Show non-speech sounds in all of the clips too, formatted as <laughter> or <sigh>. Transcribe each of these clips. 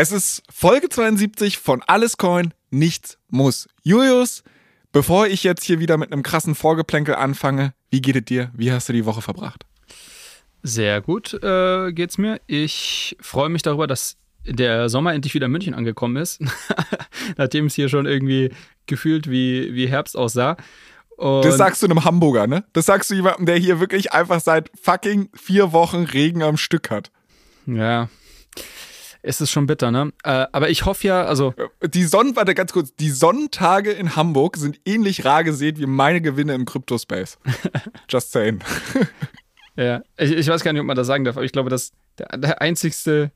Es ist Folge 72 von Alles Coin, nichts muss. Julius, bevor ich jetzt hier wieder mit einem krassen Vorgeplänkel anfange, wie geht es dir? Wie hast du die Woche verbracht? Sehr gut äh, geht's mir. Ich freue mich darüber, dass der Sommer endlich wieder in München angekommen ist, <laughs> nachdem es hier schon irgendwie gefühlt wie, wie Herbst aussah. Und das sagst du einem Hamburger, ne? Das sagst du jemandem, der hier wirklich einfach seit fucking vier Wochen Regen am Stück hat. Ja, es ist schon bitter, ne? Äh, aber ich hoffe ja, also. Die Sonnen, warte ganz kurz, die Sonnentage in Hamburg sind ähnlich rar gesät wie meine Gewinne im Crypto-Space. <laughs> Just saying. ja, ich, ich, weiß gar nicht, ob man das sagen darf, aber ich glaube, dass der, der einzigste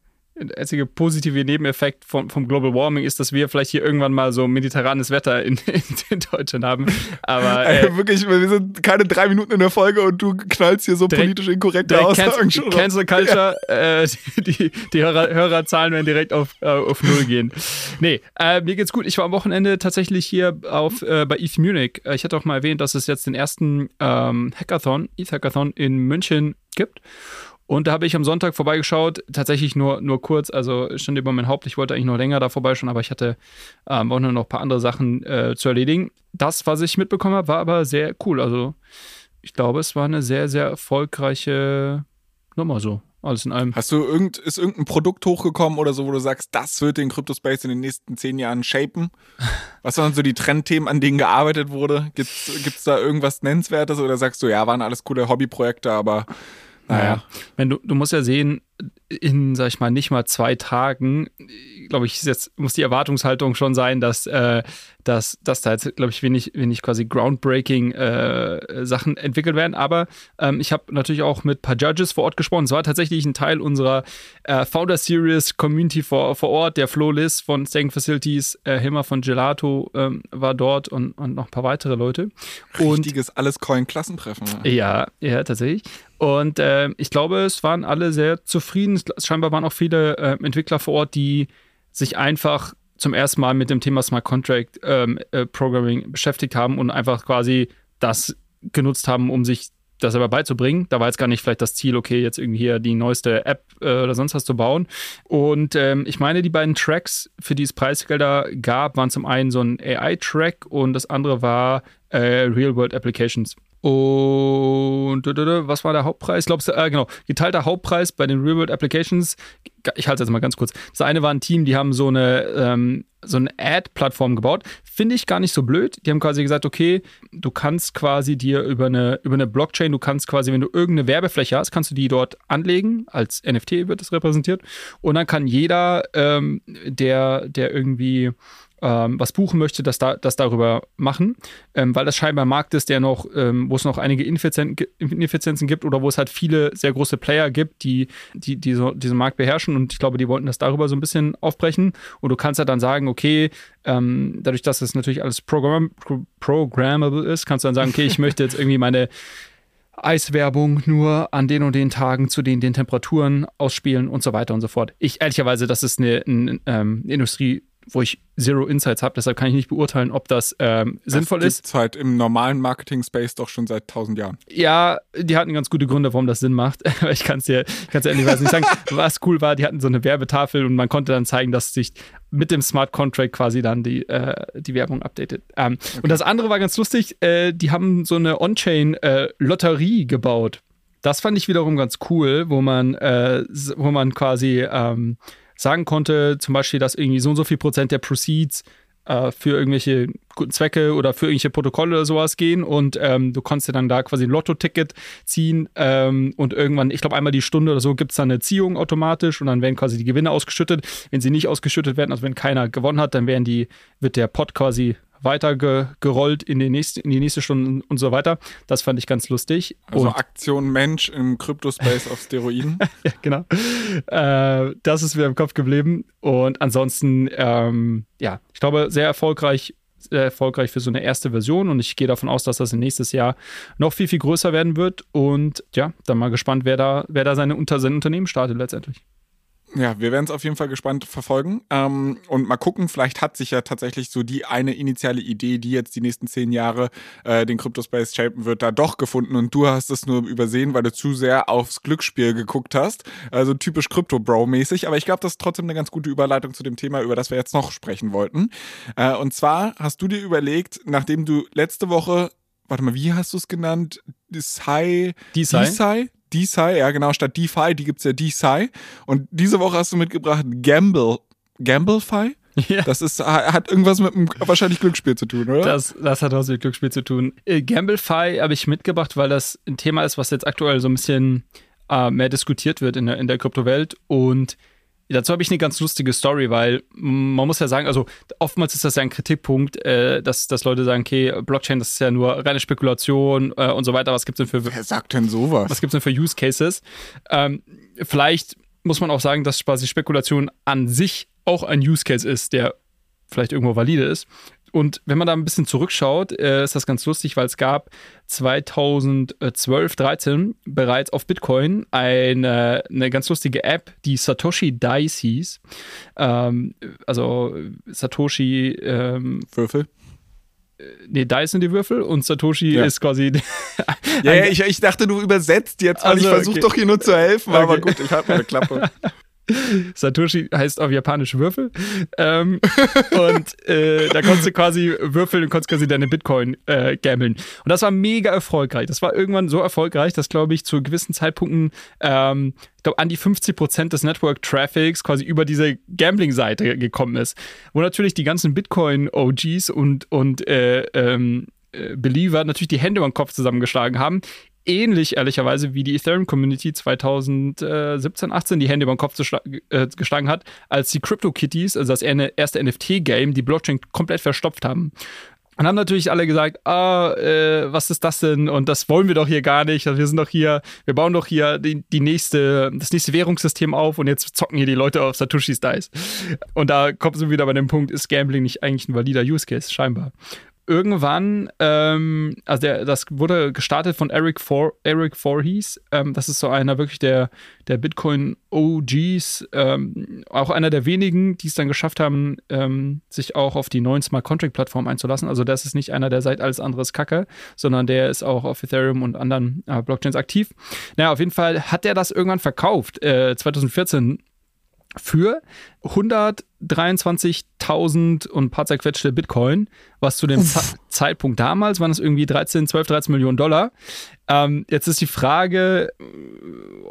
einzige positive Nebeneffekt vom, vom Global Warming ist, dass wir vielleicht hier irgendwann mal so mediterranes Wetter in, <laughs> in, in Deutschland haben. Aber äh, Ey, wirklich, wir sind keine drei Minuten in der Folge und du knallst hier so politisch inkorrekte Aussagen schon. Cancel Culture, ja. äh, die, die Hörer, Hörerzahlen werden direkt auf, äh, auf Null gehen. Nee, äh, mir geht's gut. Ich war am Wochenende tatsächlich hier auf, äh, bei ETH Munich. Äh, ich hatte auch mal erwähnt, dass es jetzt den ersten ähm, Hackathon, ETH Hackathon in München gibt. Und da habe ich am Sonntag vorbeigeschaut, tatsächlich nur, nur kurz, also stand über mein Haupt. Ich wollte eigentlich noch länger da vorbeischauen, aber ich hatte ähm, auch noch ein paar andere Sachen äh, zu erledigen. Das, was ich mitbekommen habe, war aber sehr cool. Also ich glaube, es war eine sehr, sehr erfolgreiche Nummer so. Alles in allem. Hast du irgend, ist irgendein Produkt hochgekommen oder so, wo du sagst, das wird den Crypto-Space in den nächsten zehn Jahren shapen? <laughs> Was waren so die Trendthemen, an denen gearbeitet wurde? Gibt es da irgendwas Nennenswertes oder sagst du, ja, waren alles coole Hobbyprojekte, aber naja. Wenn du, du musst ja sehen, in, sag ich mal, nicht mal zwei Tagen, glaube ich, jetzt muss die Erwartungshaltung schon sein, dass, äh, dass, dass da jetzt, glaube ich, wenig, wenig quasi groundbreaking äh, Sachen entwickelt werden. Aber ähm, ich habe natürlich auch mit ein paar Judges vor Ort gesprochen. Es war tatsächlich ein Teil unserer äh, Founder Series Community vor, vor Ort. Der Flo Liss von Staying Facilities, äh, Himmer von Gelato ähm, war dort und, und noch ein paar weitere Leute. Und, Richtiges Alles-Coin-Klassentreffen. Ja, ja, tatsächlich. Und äh, ich glaube, es waren alle sehr zufrieden. Scheinbar waren auch viele äh, Entwickler vor Ort, die sich einfach zum ersten Mal mit dem Thema Smart Contract ähm, äh, Programming beschäftigt haben und einfach quasi das genutzt haben, um sich das selber beizubringen. Da war jetzt gar nicht vielleicht das Ziel, okay, jetzt irgendwie hier die neueste App äh, oder sonst was zu bauen. Und ähm, ich meine, die beiden Tracks, für die es Preisgelder gab, waren zum einen so ein AI-Track und das andere war äh, Real-World Applications. Und was war der Hauptpreis? Ich glaube, äh, genau, geteilter Hauptpreis bei den Real World Applications. Ich halte es jetzt mal ganz kurz. Das eine war ein Team, die haben so eine, ähm, so eine Ad-Plattform gebaut. Finde ich gar nicht so blöd. Die haben quasi gesagt, okay, du kannst quasi dir über eine, über eine Blockchain, du kannst quasi, wenn du irgendeine Werbefläche hast, kannst du die dort anlegen. Als NFT wird das repräsentiert. Und dann kann jeder, ähm, der, der irgendwie ähm, was buchen möchte, das, da, das darüber machen, ähm, weil das scheinbar ein Markt ist, der noch, ähm, wo es noch einige Ineffizienzen gibt oder wo es halt viele sehr große Player gibt, die, die, die so, diesen Markt beherrschen. Und ich glaube, die wollten das darüber so ein bisschen aufbrechen. Und du kannst ja dann sagen, okay, ähm, dadurch, dass es natürlich alles program programmable ist, kannst du dann sagen, okay, ich möchte jetzt irgendwie meine Eiswerbung nur an den und den Tagen zu den, den Temperaturen ausspielen und so weiter und so fort. Ich ehrlicherweise, das ist eine, eine, eine ähm, Industrie, wo ich Zero Insights habe, deshalb kann ich nicht beurteilen, ob das ähm, sinnvoll das ist. Das halt im normalen Marketing-Space doch schon seit tausend Jahren. Ja, die hatten ganz gute Gründe, warum das Sinn macht. <laughs> ich kann es dir, kann's dir ehrlich nicht sagen. <laughs> Was cool war, die hatten so eine Werbetafel und man konnte dann zeigen, dass sich mit dem Smart Contract quasi dann die, äh, die Werbung updatet. Ähm, okay. Und das andere war ganz lustig, äh, die haben so eine On-Chain-Lotterie äh, gebaut. Das fand ich wiederum ganz cool, wo man, äh, wo man quasi ähm, sagen konnte, zum Beispiel, dass irgendwie so und so viel Prozent der Proceeds äh, für irgendwelche guten Zwecke oder für irgendwelche Protokolle oder sowas gehen und ähm, du konntest dir dann da quasi ein Lotto-Ticket ziehen ähm, und irgendwann, ich glaube einmal die Stunde oder so, gibt es dann eine Ziehung automatisch und dann werden quasi die Gewinne ausgeschüttet. Wenn sie nicht ausgeschüttet werden, also wenn keiner gewonnen hat, dann werden die, wird der Pot quasi weiter ge gerollt in die, nächste, in die nächste Stunde und so weiter. Das fand ich ganz lustig. Also und Aktion Mensch im Kryptospace auf Steroiden. <laughs> ja, genau. Äh, das ist mir im Kopf geblieben. Und ansonsten, ähm, ja, ich glaube, sehr erfolgreich sehr erfolgreich für so eine erste Version und ich gehe davon aus, dass das nächstes Jahr noch viel, viel größer werden wird. Und ja, dann mal gespannt, wer da, wer da seine, unter, sein Unternehmen startet letztendlich. Ja, wir werden es auf jeden Fall gespannt verfolgen ähm, und mal gucken. Vielleicht hat sich ja tatsächlich so die eine initiale Idee, die jetzt die nächsten zehn Jahre äh, den Cryptospace shapen wird, da doch gefunden und du hast es nur übersehen, weil du zu sehr aufs Glücksspiel geguckt hast. Also typisch Crypto-Bro-mäßig. Aber ich glaube, das ist trotzdem eine ganz gute Überleitung zu dem Thema, über das wir jetzt noch sprechen wollten. Äh, und zwar hast du dir überlegt, nachdem du letzte Woche warte mal, wie hast du es genannt? Desai? Desai? DeSci, ja genau, statt DeFi, die gibt es ja DeSci. Und diese Woche hast du mitgebracht Gamble. GambleFi? Ja. Das ist, hat irgendwas mit einem wahrscheinlich Glücksspiel zu tun, oder? Das, das hat was mit Glücksspiel zu tun. Äh, GambleFi habe ich mitgebracht, weil das ein Thema ist, was jetzt aktuell so ein bisschen äh, mehr diskutiert wird in der, in der Kryptowelt. Und Dazu habe ich eine ganz lustige Story, weil man muss ja sagen, also oftmals ist das ja ein Kritikpunkt, äh, dass, dass Leute sagen, okay, Blockchain, das ist ja nur reine Spekulation äh, und so weiter. Was gibt es denn für. Wer sagt denn sowas? Was gibt es denn für Use Cases? Ähm, vielleicht muss man auch sagen, dass quasi Spekulation an sich auch ein Use Case ist, der vielleicht irgendwo valide ist. Und wenn man da ein bisschen zurückschaut, äh, ist das ganz lustig, weil es gab 2012, 13 bereits auf Bitcoin eine, eine ganz lustige App, die Satoshi Dice hieß. Ähm, also Satoshi ähm, Würfel. Äh, nee, Dice sind die Würfel und Satoshi ja. ist quasi. ja, ja ich, ich, dachte, du übersetzt jetzt, weil also, ich versuche okay. doch hier nur zu helfen, okay. aber gut, ich habe meine Klappe. <laughs> <laughs> Satoshi heißt auf Japanisch Würfel. Ähm, <laughs> und äh, da konntest du quasi würfeln und konntest quasi deine Bitcoin äh, gambeln. Und das war mega erfolgreich. Das war irgendwann so erfolgreich, dass, glaube ich, zu gewissen Zeitpunkten, ähm, ich glaube, an die 50 Prozent des Network-Traffics quasi über diese Gambling-Seite gekommen ist. Wo natürlich die ganzen Bitcoin-OGs und, und äh, ähm, äh, Believer natürlich die Hände über den Kopf zusammengeschlagen haben ähnlich ehrlicherweise wie die Ethereum-Community 2017, 18 die Hände über den Kopf äh, geschlagen hat, als die CryptoKitties, also das erste NFT-Game, die Blockchain komplett verstopft haben. Und haben natürlich alle gesagt, ah, äh, was ist das denn? Und das wollen wir doch hier gar nicht. Wir sind doch hier, wir bauen doch hier die, die nächste, das nächste Währungssystem auf und jetzt zocken hier die Leute auf Satoshis Dice. Und da kommt es wieder bei dem Punkt, ist Gambling nicht eigentlich ein valider Use Case? Scheinbar irgendwann, ähm, also der, das wurde gestartet von Eric, For, Eric Voorhees. Ähm, das ist so einer wirklich der, der Bitcoin-OGs, ähm, auch einer der wenigen, die es dann geschafft haben, ähm, sich auch auf die neuen Smart Contract-Plattformen einzulassen. Also das ist nicht einer, der seit alles anderes kacke, sondern der ist auch auf Ethereum und anderen äh, Blockchains aktiv. Naja, auf jeden Fall hat er das irgendwann verkauft, äh, 2014 für 123.000 und ein paar zerquetschte Bitcoin, was zu dem Zeitpunkt damals waren es irgendwie 13, 12, 13 Millionen Dollar. Ähm, jetzt ist die Frage,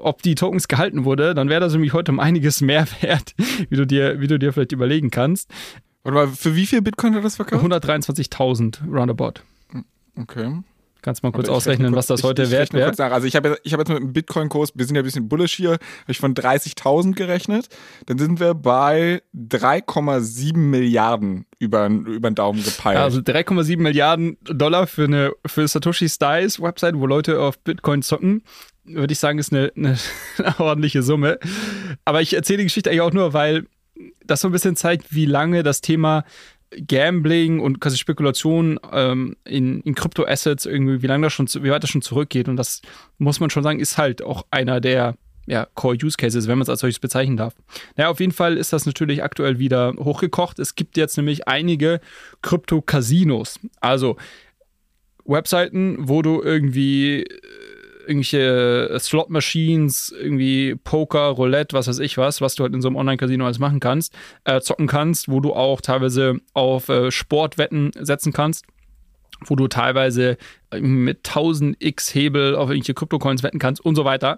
ob die Tokens gehalten wurde, dann wäre das nämlich heute um einiges mehr <laughs> wert, wie du dir, wie du dir vielleicht überlegen kannst. Warte mal, für wie viel Bitcoin hat das verkauft? 123.000 roundabout. Okay. Kannst mal kurz ausrechnen, kurz, was das heute ich, wert wäre? Also ich habe jetzt, ich hab jetzt mit dem Bitcoin-Kurs, wir sind ja ein bisschen bullish hier, habe ich von 30.000 gerechnet. Dann sind wir bei 3,7 Milliarden über, über den Daumen gepeilt. Also 3,7 Milliarden Dollar für eine für Satoshi Styles Website, wo Leute auf Bitcoin zocken, würde ich sagen, ist eine, <laughs> eine ordentliche Summe. Aber ich erzähle die Geschichte eigentlich auch nur, weil das so ein bisschen zeigt, wie lange das Thema Gambling und quasi Spekulation ähm, in, in Kryptoassets irgendwie, wie lange das schon, wie weit das schon zurückgeht. Und das muss man schon sagen, ist halt auch einer der ja, Core Use Cases, wenn man es als solches bezeichnen darf. Naja, auf jeden Fall ist das natürlich aktuell wieder hochgekocht. Es gibt jetzt nämlich einige Krypto-Casinos. Also Webseiten, wo du irgendwie irgendwelche äh, Slot-Machines, irgendwie Poker, Roulette, was weiß ich was, was du halt in so einem Online-Casino alles machen kannst, äh, zocken kannst, wo du auch teilweise auf äh, Sportwetten setzen kannst wo du teilweise mit 1000x Hebel auf irgendwelche Kryptocoins wetten kannst und so weiter.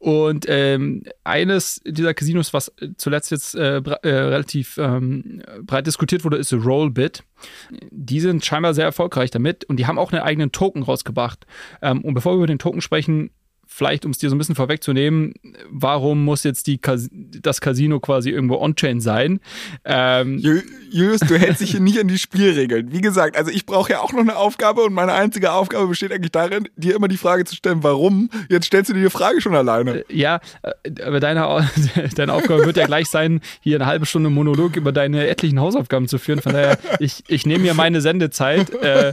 Und ähm, eines dieser Casinos, was zuletzt jetzt äh, äh, relativ ähm, breit diskutiert wurde, ist Rollbit. Die sind scheinbar sehr erfolgreich damit und die haben auch einen eigenen Token rausgebracht. Ähm, und bevor wir über den Token sprechen, vielleicht, um es dir so ein bisschen vorwegzunehmen, warum muss jetzt die Cas das Casino quasi irgendwo on-chain sein? Ähm, Julius, du hältst dich hier nicht an die Spielregeln. Wie gesagt, also ich brauche ja auch noch eine Aufgabe und meine einzige Aufgabe besteht eigentlich darin, dir immer die Frage zu stellen, warum. Jetzt stellst du dir die Frage schon alleine. Äh, ja, äh, aber deine, <laughs> deine Aufgabe wird ja gleich sein, hier eine halbe Stunde Monolog über deine etlichen Hausaufgaben zu führen. Von daher, ich, ich nehme mir meine Sendezeit. Äh, äh,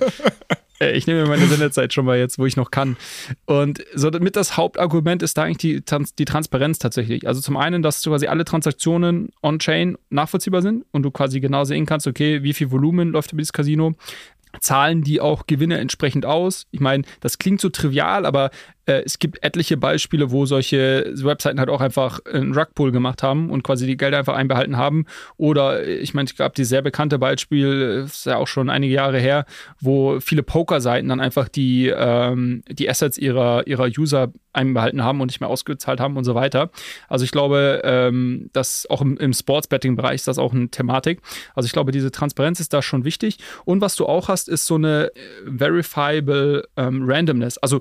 ich nehme mir meine Sendezeit schon mal jetzt, wo ich noch kann. Und so mit das Hauptargument ist da eigentlich die, die Transparenz tatsächlich. Also zum einen, dass quasi alle Transaktionen on-chain nachvollziehbar sind und du quasi genau sehen kannst, okay, wie viel Volumen läuft über dieses Casino, zahlen die auch Gewinne entsprechend aus. Ich meine, das klingt so trivial, aber äh, es gibt etliche Beispiele, wo solche Webseiten halt auch einfach einen Rugpull gemacht haben und quasi die Gelder einfach einbehalten haben. Oder äh, ich meine, es gab dieses sehr bekannte Beispiel, ist ja auch schon einige Jahre her, wo viele Poker-Seiten dann einfach die, ähm, die Assets ihrer, ihrer User einbehalten haben und nicht mehr ausgezahlt haben und so weiter. Also ich glaube, ähm, dass auch im, im Sports-Betting-Bereich ist das auch eine Thematik. Also ich glaube, diese Transparenz ist da schon wichtig. Und was du auch hast, ist so eine äh, verifiable ähm, Randomness. Also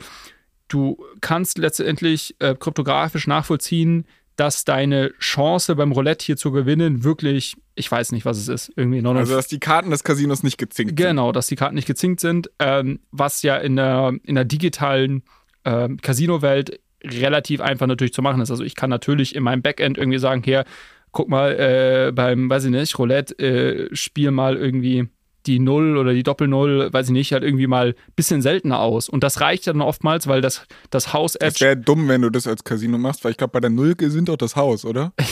du kannst letztendlich äh, kryptografisch nachvollziehen, dass deine Chance beim Roulette hier zu gewinnen wirklich, ich weiß nicht, was es ist, irgendwie 99. Also, dass die Karten des Casinos nicht gezinkt sind. Genau, dass die Karten nicht gezinkt sind, ähm, was ja in der, in der digitalen äh, Casino-Welt relativ einfach natürlich zu machen ist. Also, ich kann natürlich in meinem Backend irgendwie sagen, hier, guck mal, äh, beim, weiß ich nicht, Roulette, äh, spiel mal irgendwie die Null oder die Doppel-Null, weiß ich nicht, halt irgendwie mal ein bisschen seltener aus. Und das reicht dann oftmals, weil das, das Haus. Das wäre dumm, wenn du das als Casino machst, weil ich glaube, bei der Null sind doch das Haus, oder? <laughs>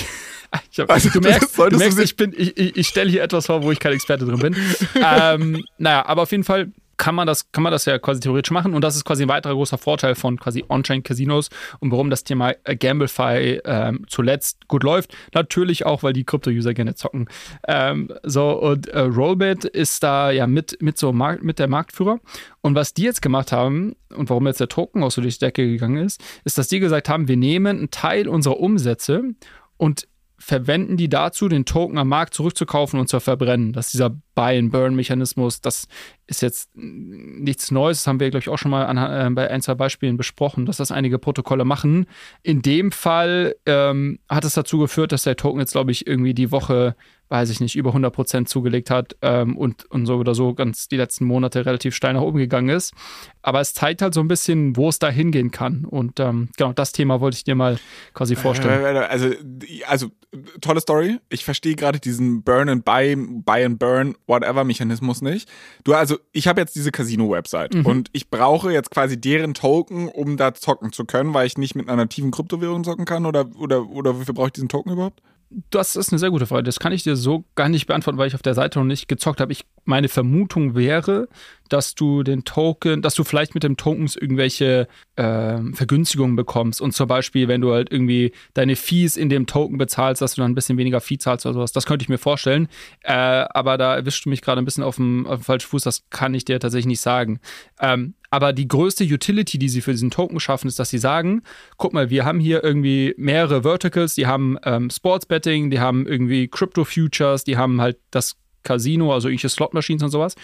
Hab, also, du merkst, du merkst ich, ich, ich, ich stelle hier etwas vor, wo ich kein Experte drin bin. <laughs> ähm, naja, aber auf jeden Fall kann man das, kann man das ja quasi theoretisch machen. Und das ist quasi ein weiterer großer Vorteil von quasi On-Chain-Casinos und warum das Thema äh, Gamblefy ähm, zuletzt gut läuft. Natürlich auch, weil die Krypto-User gerne zocken. Ähm, so, und äh, Rollbit ist da ja mit, mit so Markt, mit der Marktführer. Und was die jetzt gemacht haben und warum jetzt der Token auch so durch die Decke gegangen ist, ist, dass die gesagt haben, wir nehmen einen Teil unserer Umsätze und verwenden die dazu, den Token am Markt zurückzukaufen und zu verbrennen. Das ist dieser Buy-and-Burn-Mechanismus. Das ist jetzt nichts Neues. Das haben wir, glaube ich, auch schon mal an, äh, bei ein, zwei Beispielen besprochen, dass das einige Protokolle machen. In dem Fall ähm, hat es dazu geführt, dass der Token jetzt, glaube ich, irgendwie die Woche weiß ich nicht, über 100 Prozent zugelegt hat ähm, und, und so oder so ganz die letzten Monate relativ steil nach oben gegangen ist. Aber es zeigt halt so ein bisschen, wo es da hingehen kann. Und ähm, genau, das Thema wollte ich dir mal quasi vorstellen. Äh, äh, also, also tolle Story. Ich verstehe gerade diesen Burn and Buy, Buy and Burn, whatever Mechanismus nicht. Du, also, ich habe jetzt diese Casino-Website mhm. und ich brauche jetzt quasi deren Token, um da zocken zu können, weil ich nicht mit einer nativen Kryptowährung zocken kann oder, oder, oder wofür brauche ich diesen Token überhaupt? Das ist eine sehr gute Frage. Das kann ich dir so gar nicht beantworten, weil ich auf der Seite noch nicht gezockt habe. Ich, meine Vermutung wäre, dass du den Token, dass du vielleicht mit dem Tokens irgendwelche äh, Vergünstigungen bekommst. Und zum Beispiel, wenn du halt irgendwie deine Fees in dem Token bezahlst, dass du dann ein bisschen weniger Fee zahlst oder sowas. Das könnte ich mir vorstellen. Äh, aber da erwischst du mich gerade ein bisschen auf dem, auf dem falschen Fuß. Das kann ich dir tatsächlich nicht sagen. Ähm, aber die größte Utility, die sie für diesen Token schaffen, ist, dass sie sagen, guck mal, wir haben hier irgendwie mehrere Verticals, die haben ähm, Sports Betting, die haben irgendwie Crypto Futures, die haben halt das Casino, also irgendwelche Slot-Machines und sowas.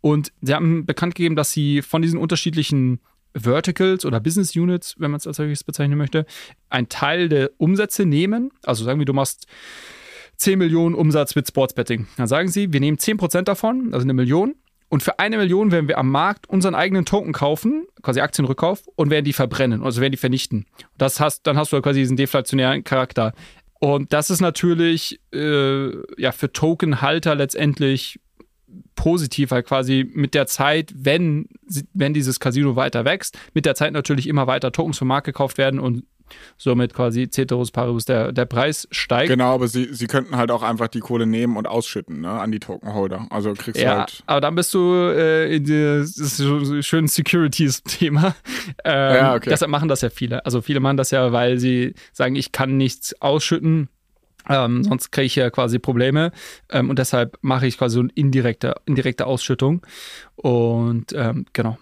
Und sie haben bekannt gegeben, dass sie von diesen unterschiedlichen Verticals oder Business Units, wenn man es als solches bezeichnen möchte, einen Teil der Umsätze nehmen. Also sagen wir, du machst 10 Millionen Umsatz mit Sportsbetting. Dann sagen sie, wir nehmen 10% davon, also eine Million, und für eine Million werden wir am Markt unseren eigenen Token kaufen, quasi Aktienrückkauf, und werden die verbrennen, also werden die vernichten. Das hast, dann hast du quasi diesen deflationären Charakter. Und das ist natürlich äh, ja für Tokenhalter letztendlich positiv, weil quasi mit der Zeit, wenn, wenn dieses Casino weiter wächst, mit der Zeit natürlich immer weiter Tokens vom Markt gekauft werden und somit quasi Ceteris Paribus der, der Preis steigt. Genau, aber sie, sie könnten halt auch einfach die Kohle nehmen und ausschütten ne, an die Tokenholder. Also kriegst ja, du halt. Aber dann bist du äh, in diesem schönen Securities-Thema. <laughs> Ähm, ja, okay. Deshalb machen das ja viele. Also viele machen das ja, weil sie sagen, ich kann nichts ausschütten. Ähm, sonst kriege ich ja quasi Probleme. Ähm, und deshalb mache ich quasi so eine indirekte, indirekte Ausschüttung. Und ähm, genau.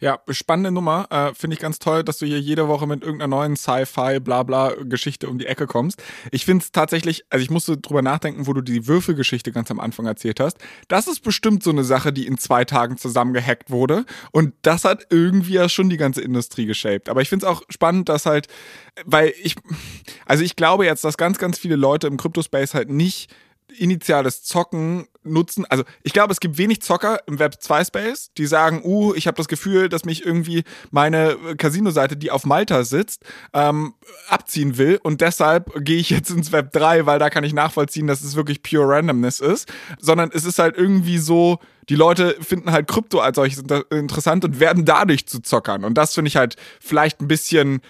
Ja, spannende Nummer. Äh, Finde ich ganz toll, dass du hier jede Woche mit irgendeiner neuen Sci-Fi, bla bla Geschichte um die Ecke kommst. Ich finde es tatsächlich, also ich musste drüber nachdenken, wo du die Würfelgeschichte ganz am Anfang erzählt hast. Das ist bestimmt so eine Sache, die in zwei Tagen zusammengehackt wurde. Und das hat irgendwie ja schon die ganze Industrie geshaped. Aber ich finde es auch spannend, dass halt, weil ich, also ich glaube jetzt, dass ganz, ganz viele Leute im Crypto-Space halt nicht initiales Zocken nutzen. Also ich glaube, es gibt wenig Zocker im Web 2 Space, die sagen, uh, ich habe das Gefühl, dass mich irgendwie meine Casino-Seite, die auf Malta sitzt, ähm, abziehen will und deshalb gehe ich jetzt ins Web 3, weil da kann ich nachvollziehen, dass es wirklich pure Randomness ist. Sondern es ist halt irgendwie so, die Leute finden halt Krypto als solches interessant und werden dadurch zu Zockern. Und das finde ich halt vielleicht ein bisschen äh,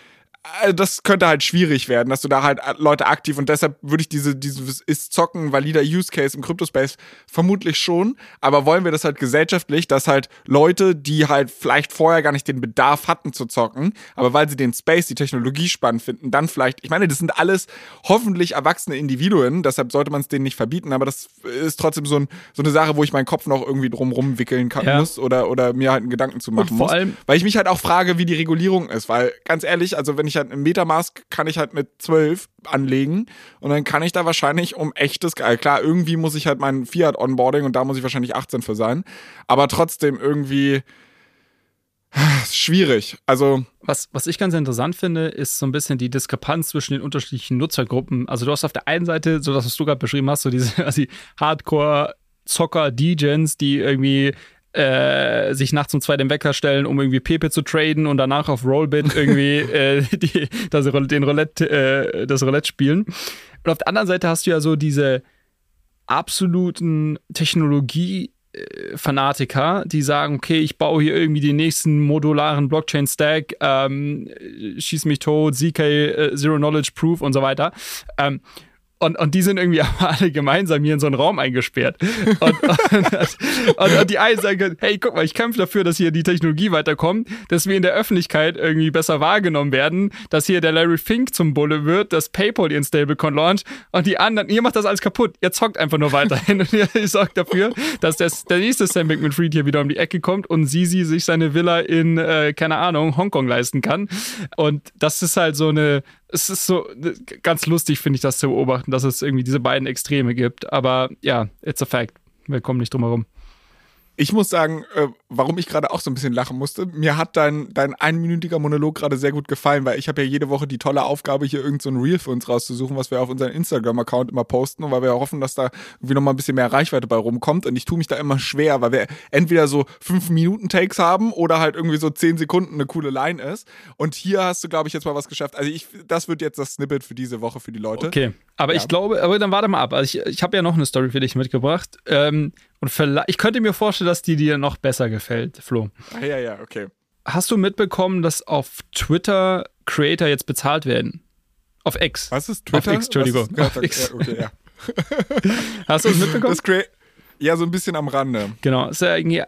das könnte halt schwierig werden, dass du da halt Leute aktiv und deshalb würde ich diese, dieses ist zocken valider Use Case im Crypto-Space vermutlich schon, aber wollen wir das halt gesellschaftlich, dass halt Leute, die halt vielleicht vorher gar nicht den Bedarf hatten zu zocken, aber weil sie den Space, die Technologie spannend finden, dann vielleicht, ich meine, das sind alles hoffentlich erwachsene Individuen, deshalb sollte man es denen nicht verbieten, aber das ist trotzdem so, ein, so eine Sache, wo ich meinen Kopf noch irgendwie drumrum wickeln kann, ja. muss oder, oder mir halt einen Gedanken zu machen muss. Weil ich mich halt auch frage, wie die Regulierung ist, weil ganz ehrlich, also wenn ich halt im Metamask kann ich halt mit 12 anlegen und dann kann ich da wahrscheinlich um echtes Geld, klar, irgendwie muss ich halt mein Fiat Onboarding und da muss ich wahrscheinlich 18 für sein, aber trotzdem irgendwie schwierig. Also was, was ich ganz interessant finde, ist so ein bisschen die Diskrepanz zwischen den unterschiedlichen Nutzergruppen. Also du hast auf der einen Seite, so das, was du gerade beschrieben hast, so diese <laughs> also die Hardcore Zocker, Degens, die irgendwie äh, sich nachts um zwei den Wecker stellen, um irgendwie Pepe zu traden und danach auf Rollbit irgendwie <laughs> äh, die, das, den Roulette, äh, das Roulette spielen. Und auf der anderen Seite hast du ja so diese absoluten Technologie- Fanatiker, die sagen, okay, ich baue hier irgendwie den nächsten modularen Blockchain-Stack, ähm, schieß mich tot, ZK, äh, Zero Knowledge Proof und so weiter. Ähm, und, und die sind irgendwie <laughs> alle gemeinsam hier in so einen Raum eingesperrt. <laughs> Und, und, und, die einen sagen, hey, guck mal, ich kämpfe dafür, dass hier die Technologie weiterkommt, dass wir in der Öffentlichkeit irgendwie besser wahrgenommen werden, dass hier der Larry Fink zum Bulle wird, dass PayPal ihren Stablecoin launcht und die anderen, ihr macht das alles kaputt, ihr zockt einfach nur weiterhin <laughs> und ihr sorgt dafür, dass das, der nächste Sam Bankman-Fried hier wieder um die Ecke kommt und Sisi sich seine Villa in, äh, keine Ahnung, Hongkong leisten kann. Und das ist halt so eine, es ist so ganz lustig, finde ich, das zu beobachten, dass es irgendwie diese beiden Extreme gibt. Aber ja, it's a fact. Wir kommen nicht drum herum. Ich muss sagen, äh, warum ich gerade auch so ein bisschen lachen musste. Mir hat dein, dein einminütiger Monolog gerade sehr gut gefallen, weil ich habe ja jede Woche die tolle Aufgabe, hier irgendein so Reel für uns rauszusuchen, was wir auf unseren Instagram-Account immer posten und weil wir hoffen, dass da irgendwie nochmal ein bisschen mehr Reichweite bei rumkommt. Und ich tue mich da immer schwer, weil wir entweder so fünf Minuten Takes haben oder halt irgendwie so zehn Sekunden eine coole Line ist. Und hier hast du, glaube ich, jetzt mal was geschafft. Also ich, das wird jetzt das Snippet für diese Woche für die Leute. Okay. Aber ja. ich glaube, aber dann warte mal ab. Also ich, ich habe ja noch eine Story für dich mitgebracht. Ähm, und vielleicht, ich könnte mir vorstellen, dass die dir noch besser gefällt, Flo. Ah, ja, ja, okay. Hast du mitbekommen, dass auf Twitter Creator jetzt bezahlt werden? Auf X. Was ist Twitter? Auf X, Entschuldigung. Auf X. Ja, okay, ja. Hast du es mitbekommen? ja, so ein bisschen am Rande. Genau, ist ja eigentlich,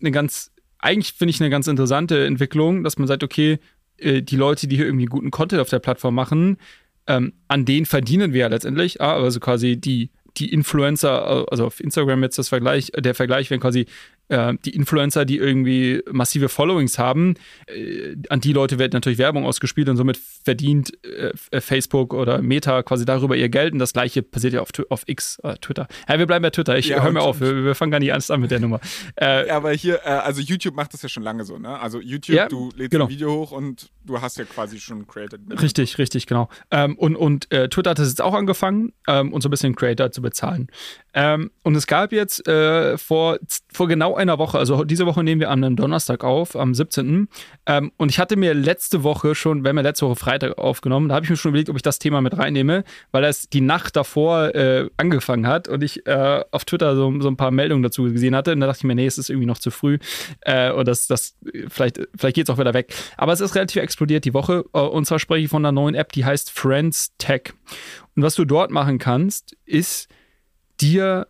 eine ganz, eigentlich finde ich eine ganz interessante Entwicklung, dass man sagt, okay, äh, die Leute, die hier irgendwie guten Content auf der Plattform machen, ähm, an denen verdienen wir ja letztendlich, also quasi die, die Influencer, also auf Instagram jetzt das Vergleich, der Vergleich, wenn quasi äh, die Influencer, die irgendwie massive Followings haben, äh, an die Leute wird natürlich Werbung ausgespielt und somit verdient äh, Facebook oder Meta quasi darüber ihr Geld. Und das gleiche passiert ja auf, auf X, äh, Twitter. Ja, wir bleiben bei Twitter. Ich ja, höre mir auf, wir, wir, fangen gar nicht ernst an mit der Nummer. Äh, ja, aber hier, also YouTube macht das ja schon lange so, ne? Also YouTube, ja, du lädst genau. ein Video hoch und du hast ja quasi schon Creator. Richtig, richtig, genau. Ähm, und und Twitter hat das jetzt auch angefangen, ähm, uns so ein bisschen Creator zu bezahlen. Ähm, und es gab jetzt vor, vor genau einer Woche, also diese Woche nehmen wir an einem Donnerstag auf, am 17. Ähm, und ich hatte mir letzte Woche schon, wir haben ja letzte Woche Freitag aufgenommen, da habe ich mir schon überlegt, ob ich das Thema mit reinnehme, weil es die Nacht davor äh, angefangen hat und ich äh, auf Twitter so, so, ein paar Meldungen dazu gesehen hatte. Und da dachte ich mir, nee, es ist irgendwie noch zu früh. Äh, und das, das, vielleicht, vielleicht geht es auch wieder weg. Aber es ist relativ explodiert die Woche. Äh, und zwar spreche ich von einer neuen App, die heißt Friends Tech. Und was du dort machen kannst, ist dir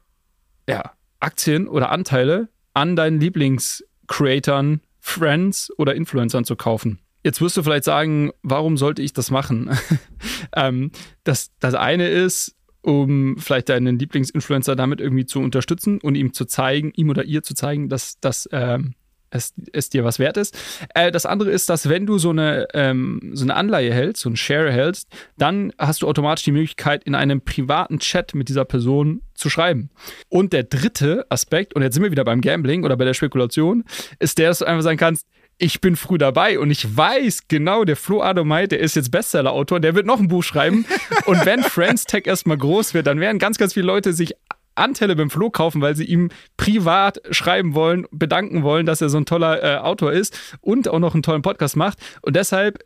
ja, Aktien oder Anteile an deinen Lieblingscreatern, Friends oder Influencern zu kaufen. Jetzt wirst du vielleicht sagen, warum sollte ich das machen? <laughs> ähm, das, das eine ist, um vielleicht deinen Lieblingsinfluencer damit irgendwie zu unterstützen und ihm zu zeigen, ihm oder ihr zu zeigen, dass, dass ähm, es, es dir was wert ist. Äh, das andere ist, dass wenn du so eine, ähm, so eine Anleihe hältst, so ein Share hältst, dann hast du automatisch die Möglichkeit, in einem privaten Chat mit dieser Person zu schreiben. Und der dritte Aspekt, und jetzt sind wir wieder beim Gambling oder bei der Spekulation, ist der, dass du einfach sagen kannst, ich bin früh dabei und ich weiß genau, der Flo Adomait, der ist jetzt Bestseller-Autor, der wird noch ein Buch schreiben. <laughs> und wenn Friends Tech erstmal groß wird, dann werden ganz, ganz viele Leute sich Anteile beim Flo kaufen, weil sie ihm privat schreiben wollen, bedanken wollen, dass er so ein toller äh, Autor ist und auch noch einen tollen Podcast macht. Und deshalb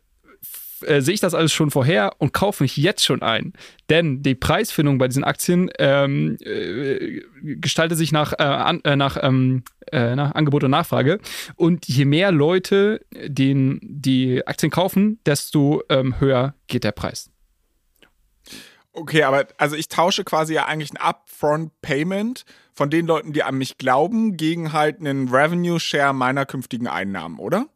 äh, sehe ich das alles schon vorher und kaufe mich jetzt schon ein. Denn die Preisfindung bei diesen Aktien ähm, äh, gestaltet sich nach, äh, an, äh, nach, ähm, äh, nach Angebot und Nachfrage. Und je mehr Leute den, die Aktien kaufen, desto ähm, höher geht der Preis. Okay, aber also ich tausche quasi ja eigentlich ein Upfront Payment von den Leuten, die an mich glauben, gegen halt einen Revenue Share meiner künftigen Einnahmen, oder?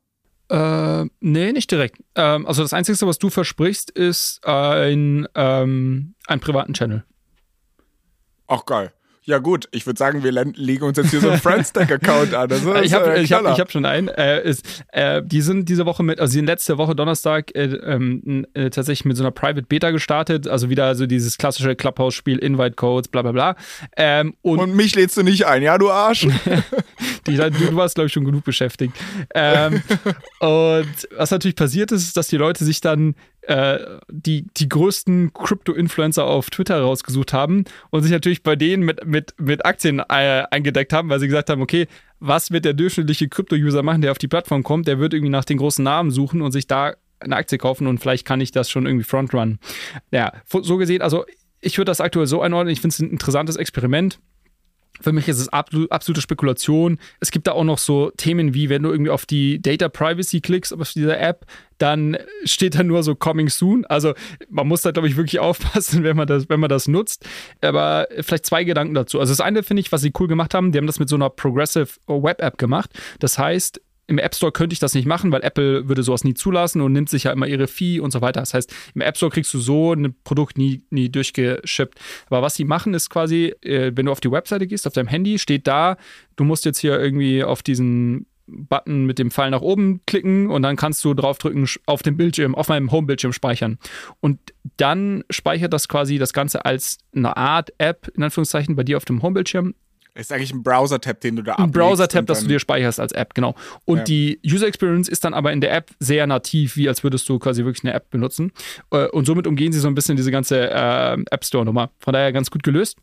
Äh, nee, nicht direkt. Ähm, also das Einzige, was du versprichst, ist ein, ähm, einen privaten Channel. Ach geil. Ja gut, ich würde sagen, wir legen uns jetzt hier so einen <laughs> Friendstack-Account an. Also, ich habe äh, hab, hab schon einen. Äh, ist, äh, die sind diese Woche mit, also die sind letzte Woche Donnerstag äh, ähm, äh, tatsächlich mit so einer Private Beta gestartet. Also wieder so dieses klassische Clubhouse-Spiel, Invite-Codes, bla bla bla. Ähm, und, und, mich lädst du nicht ein, ja, du Arsch? <laughs> die, du, du, warst, glaube ich, schon genug beschäftigt. Ähm, <laughs> und was natürlich passiert ist, ist, dass die Leute sich dann äh, die, die größten Crypto-Influencer auf Twitter rausgesucht haben und sich natürlich bei denen mit, mit, mit Aktien äh, eingedeckt haben, weil sie gesagt haben, okay, was wird der durchschnittliche Krypto-User machen, der auf die Plattform kommt? Der wird irgendwie nach den großen Namen suchen und sich da eine Aktie kaufen und vielleicht kann ich das schon irgendwie frontrunnen. Ja, so gesehen, also ich würde das aktuell so einordnen. Ich finde es ein interessantes Experiment. Für mich ist es absolute Spekulation. Es gibt da auch noch so Themen wie, wenn du irgendwie auf die Data Privacy klickst auf dieser App, dann steht da nur so Coming Soon. Also man muss da, glaube ich, wirklich <laughs> aufpassen, wenn man, das, wenn man das nutzt. Aber vielleicht zwei Gedanken dazu. Also das eine finde ich, was sie cool gemacht haben, die haben das mit so einer Progressive Web App gemacht. Das heißt, im App Store könnte ich das nicht machen, weil Apple würde sowas nie zulassen und nimmt sich ja immer ihre Fee und so weiter. Das heißt, im App Store kriegst du so ein Produkt nie, nie durchgeschippt. Aber was sie machen, ist quasi, äh, wenn du auf die Webseite gehst, auf deinem Handy, steht da, du musst jetzt hier irgendwie auf diesen Button mit dem Pfeil nach oben klicken und dann kannst du draufdrücken auf dem Bildschirm, auf meinem Home-Bildschirm speichern. Und dann speichert das quasi das Ganze als eine Art App, in Anführungszeichen, bei dir auf dem Home-Bildschirm ist eigentlich ein Browser-Tab, den du da Ein Browser-Tab, das du dir speicherst als App, genau. Und ja. die User Experience ist dann aber in der App sehr nativ, wie als würdest du quasi wirklich eine App benutzen. Äh, und somit umgehen sie so ein bisschen diese ganze äh, App Store-Nummer. Von daher ganz gut gelöst.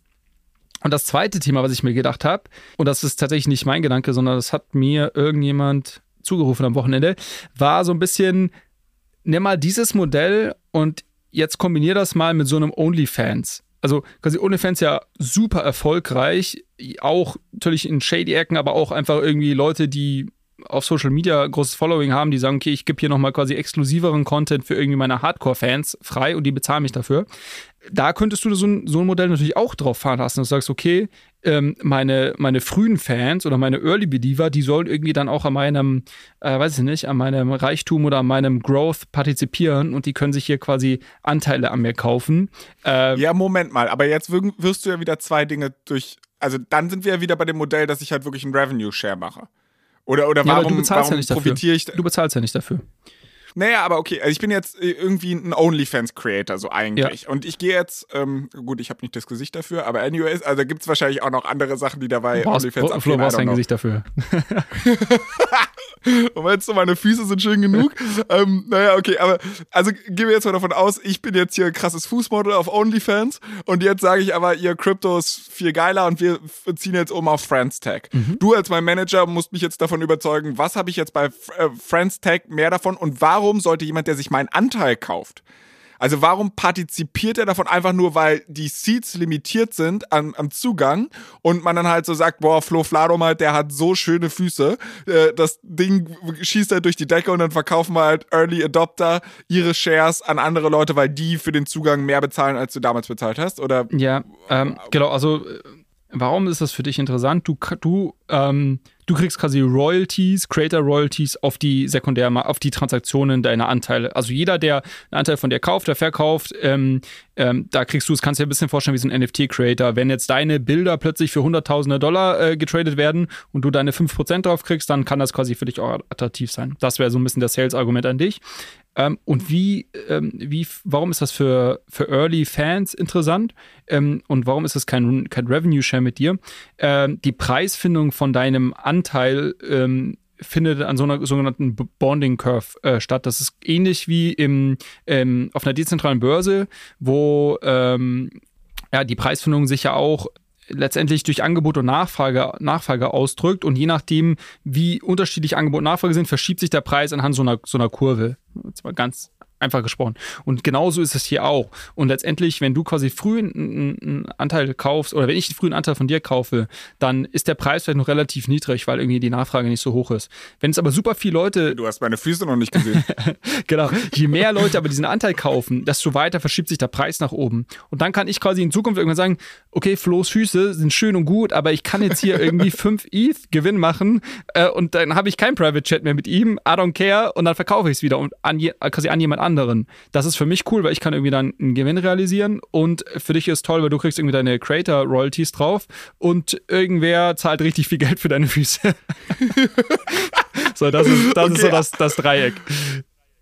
Und das zweite Thema, was ich mir gedacht habe, und das ist tatsächlich nicht mein Gedanke, sondern das hat mir irgendjemand zugerufen am Wochenende, war so ein bisschen, nimm mal dieses Modell und jetzt kombinier das mal mit so einem OnlyFans also quasi OnlyFans ja super erfolgreich, auch natürlich in shady Ecken, aber auch einfach irgendwie Leute, die auf Social Media großes Following haben, die sagen, okay, ich gebe hier nochmal quasi exklusiveren Content für irgendwie meine Hardcore-Fans frei und die bezahlen mich dafür. Da könntest du so ein, so ein Modell natürlich auch drauf fahren lassen, dass du sagst, okay, ähm, meine, meine frühen Fans oder meine Early Believer, die sollen irgendwie dann auch an meinem, äh, weiß ich nicht, an meinem Reichtum oder an meinem Growth partizipieren und die können sich hier quasi Anteile an mir kaufen. Äh, ja, Moment mal, aber jetzt wirst du ja wieder zwei Dinge durch, also dann sind wir ja wieder bei dem Modell, dass ich halt wirklich einen Revenue Share mache. Oder, oder warum, ja, du bezahlst warum ja nicht profitiere ich? Du bezahlst ja nicht dafür. Naja, aber okay, also ich bin jetzt äh, irgendwie ein OnlyFans-Creator, so eigentlich. Ja. Und ich gehe jetzt, ähm, gut, ich habe nicht das Gesicht dafür, aber anyways, also gibt es wahrscheinlich auch noch andere Sachen, die dabei brauchst, OnlyFans abgehen. Flo brauchst dein Gesicht dafür. <laughs> <laughs> Und meinst du, meine Füße sind schön genug? ähm, naja, okay, aber also gehen wir jetzt mal davon aus, ich bin jetzt hier ein krasses Fußmodel auf OnlyFans und jetzt sage ich aber, ihr Crypto ist viel geiler und wir ziehen jetzt um auf Friends Tag. Mhm. Du als mein Manager musst mich jetzt davon überzeugen, was habe ich jetzt bei äh, Friends Tag mehr davon und warum sollte jemand, der sich meinen Anteil kauft, also warum partizipiert er davon? Einfach nur, weil die Seats limitiert sind am, am Zugang und man dann halt so sagt, boah, Flo Fladom halt, der hat so schöne Füße, äh, das Ding schießt halt durch die Decke und dann verkaufen wir halt Early Adopter ihre Shares an andere Leute, weil die für den Zugang mehr bezahlen, als du damals bezahlt hast, oder? Ja, ähm, genau, also äh, warum ist das für dich interessant? Du, du, ähm, du kriegst quasi Royalties, Creator Royalties auf die Sekundär, auf die Transaktionen deiner Anteile. Also jeder, der einen Anteil von dir kauft, der verkauft, ähm, ähm, da kriegst du, das kannst du dir ein bisschen vorstellen wie so ein NFT-Creator. Wenn jetzt deine Bilder plötzlich für hunderttausende Dollar äh, getradet werden und du deine 5% drauf kriegst, dann kann das quasi für dich auch attraktiv sein. Das wäre so ein bisschen das Sales-Argument an dich. Ähm, und wie, ähm, wie, warum ist das für, für Early Fans interessant? Ähm, und warum ist das kein, kein Revenue Share mit dir? Ähm, die Preisfindung von deinem Anteil ähm, findet an so einer sogenannten Bonding Curve äh, statt. Das ist ähnlich wie im, ähm, auf einer dezentralen Börse, wo ähm, ja, die Preisfindung sich ja auch letztendlich durch Angebot und Nachfrage, Nachfrage ausdrückt. Und je nachdem, wie unterschiedlich Angebot und Nachfrage sind, verschiebt sich der Preis anhand so einer, so einer Kurve. Das war ganz einfach gesprochen. Und genauso ist es hier auch. Und letztendlich, wenn du quasi früh einen, einen, Anteil kaufst oder wenn ich früh einen Anteil von dir kaufe, dann ist der Preis vielleicht noch relativ niedrig, weil irgendwie die Nachfrage nicht so hoch ist. Wenn es aber super viele Leute. Du hast meine Füße noch nicht gesehen. <laughs> genau. Je mehr Leute aber diesen Anteil kaufen, desto weiter verschiebt sich der Preis nach oben. Und dann kann ich quasi in Zukunft irgendwann sagen, okay, Flo's Füße sind schön und gut, aber ich kann jetzt hier irgendwie 5 <laughs> ETH Gewinn machen äh, und dann habe ich kein Private Chat mehr mit ihm, I don't care und dann verkaufe ich es wieder und an je, quasi an jemand anderen. Das ist für mich cool, weil ich kann irgendwie dann einen Gewinn realisieren und für dich ist toll, weil du kriegst irgendwie deine Creator Royalties drauf und irgendwer zahlt richtig viel Geld für deine Füße. <laughs> so, das ist, das okay. ist so das, das Dreieck.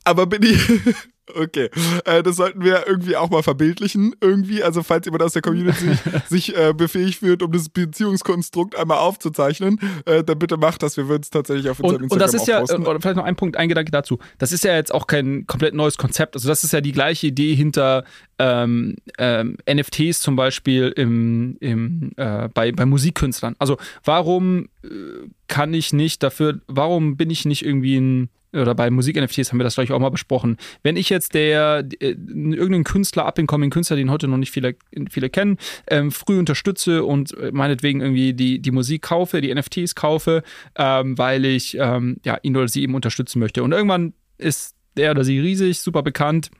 Aber bin ich, <laughs> Okay, äh, das sollten wir irgendwie auch mal verbildlichen, irgendwie. Also, falls jemand aus der Community <laughs> sich äh, befähigt fühlt, um das Beziehungskonstrukt einmal aufzuzeichnen, äh, dann bitte macht das. Wir würden es tatsächlich auf unserem und, Instagram Und das ist ja, posten. oder vielleicht noch ein Punkt, ein Gedanke dazu. Das ist ja jetzt auch kein komplett neues Konzept. Also, das ist ja die gleiche Idee hinter ähm, ähm, NFTs zum Beispiel im, im, äh, bei, bei Musikkünstlern. Also, warum äh, kann ich nicht dafür, warum bin ich nicht irgendwie ein oder bei Musik-NFTs haben wir das gleich auch mal besprochen. Wenn ich jetzt der äh, irgendeinen Künstler, up-and-coming Künstler, den heute noch nicht viele, viele kennen, ähm, früh unterstütze und äh, meinetwegen irgendwie die, die Musik kaufe, die NFTs kaufe, ähm, weil ich ähm, ja, ihn oder sie eben unterstützen möchte. Und irgendwann ist der oder sie riesig, super bekannt,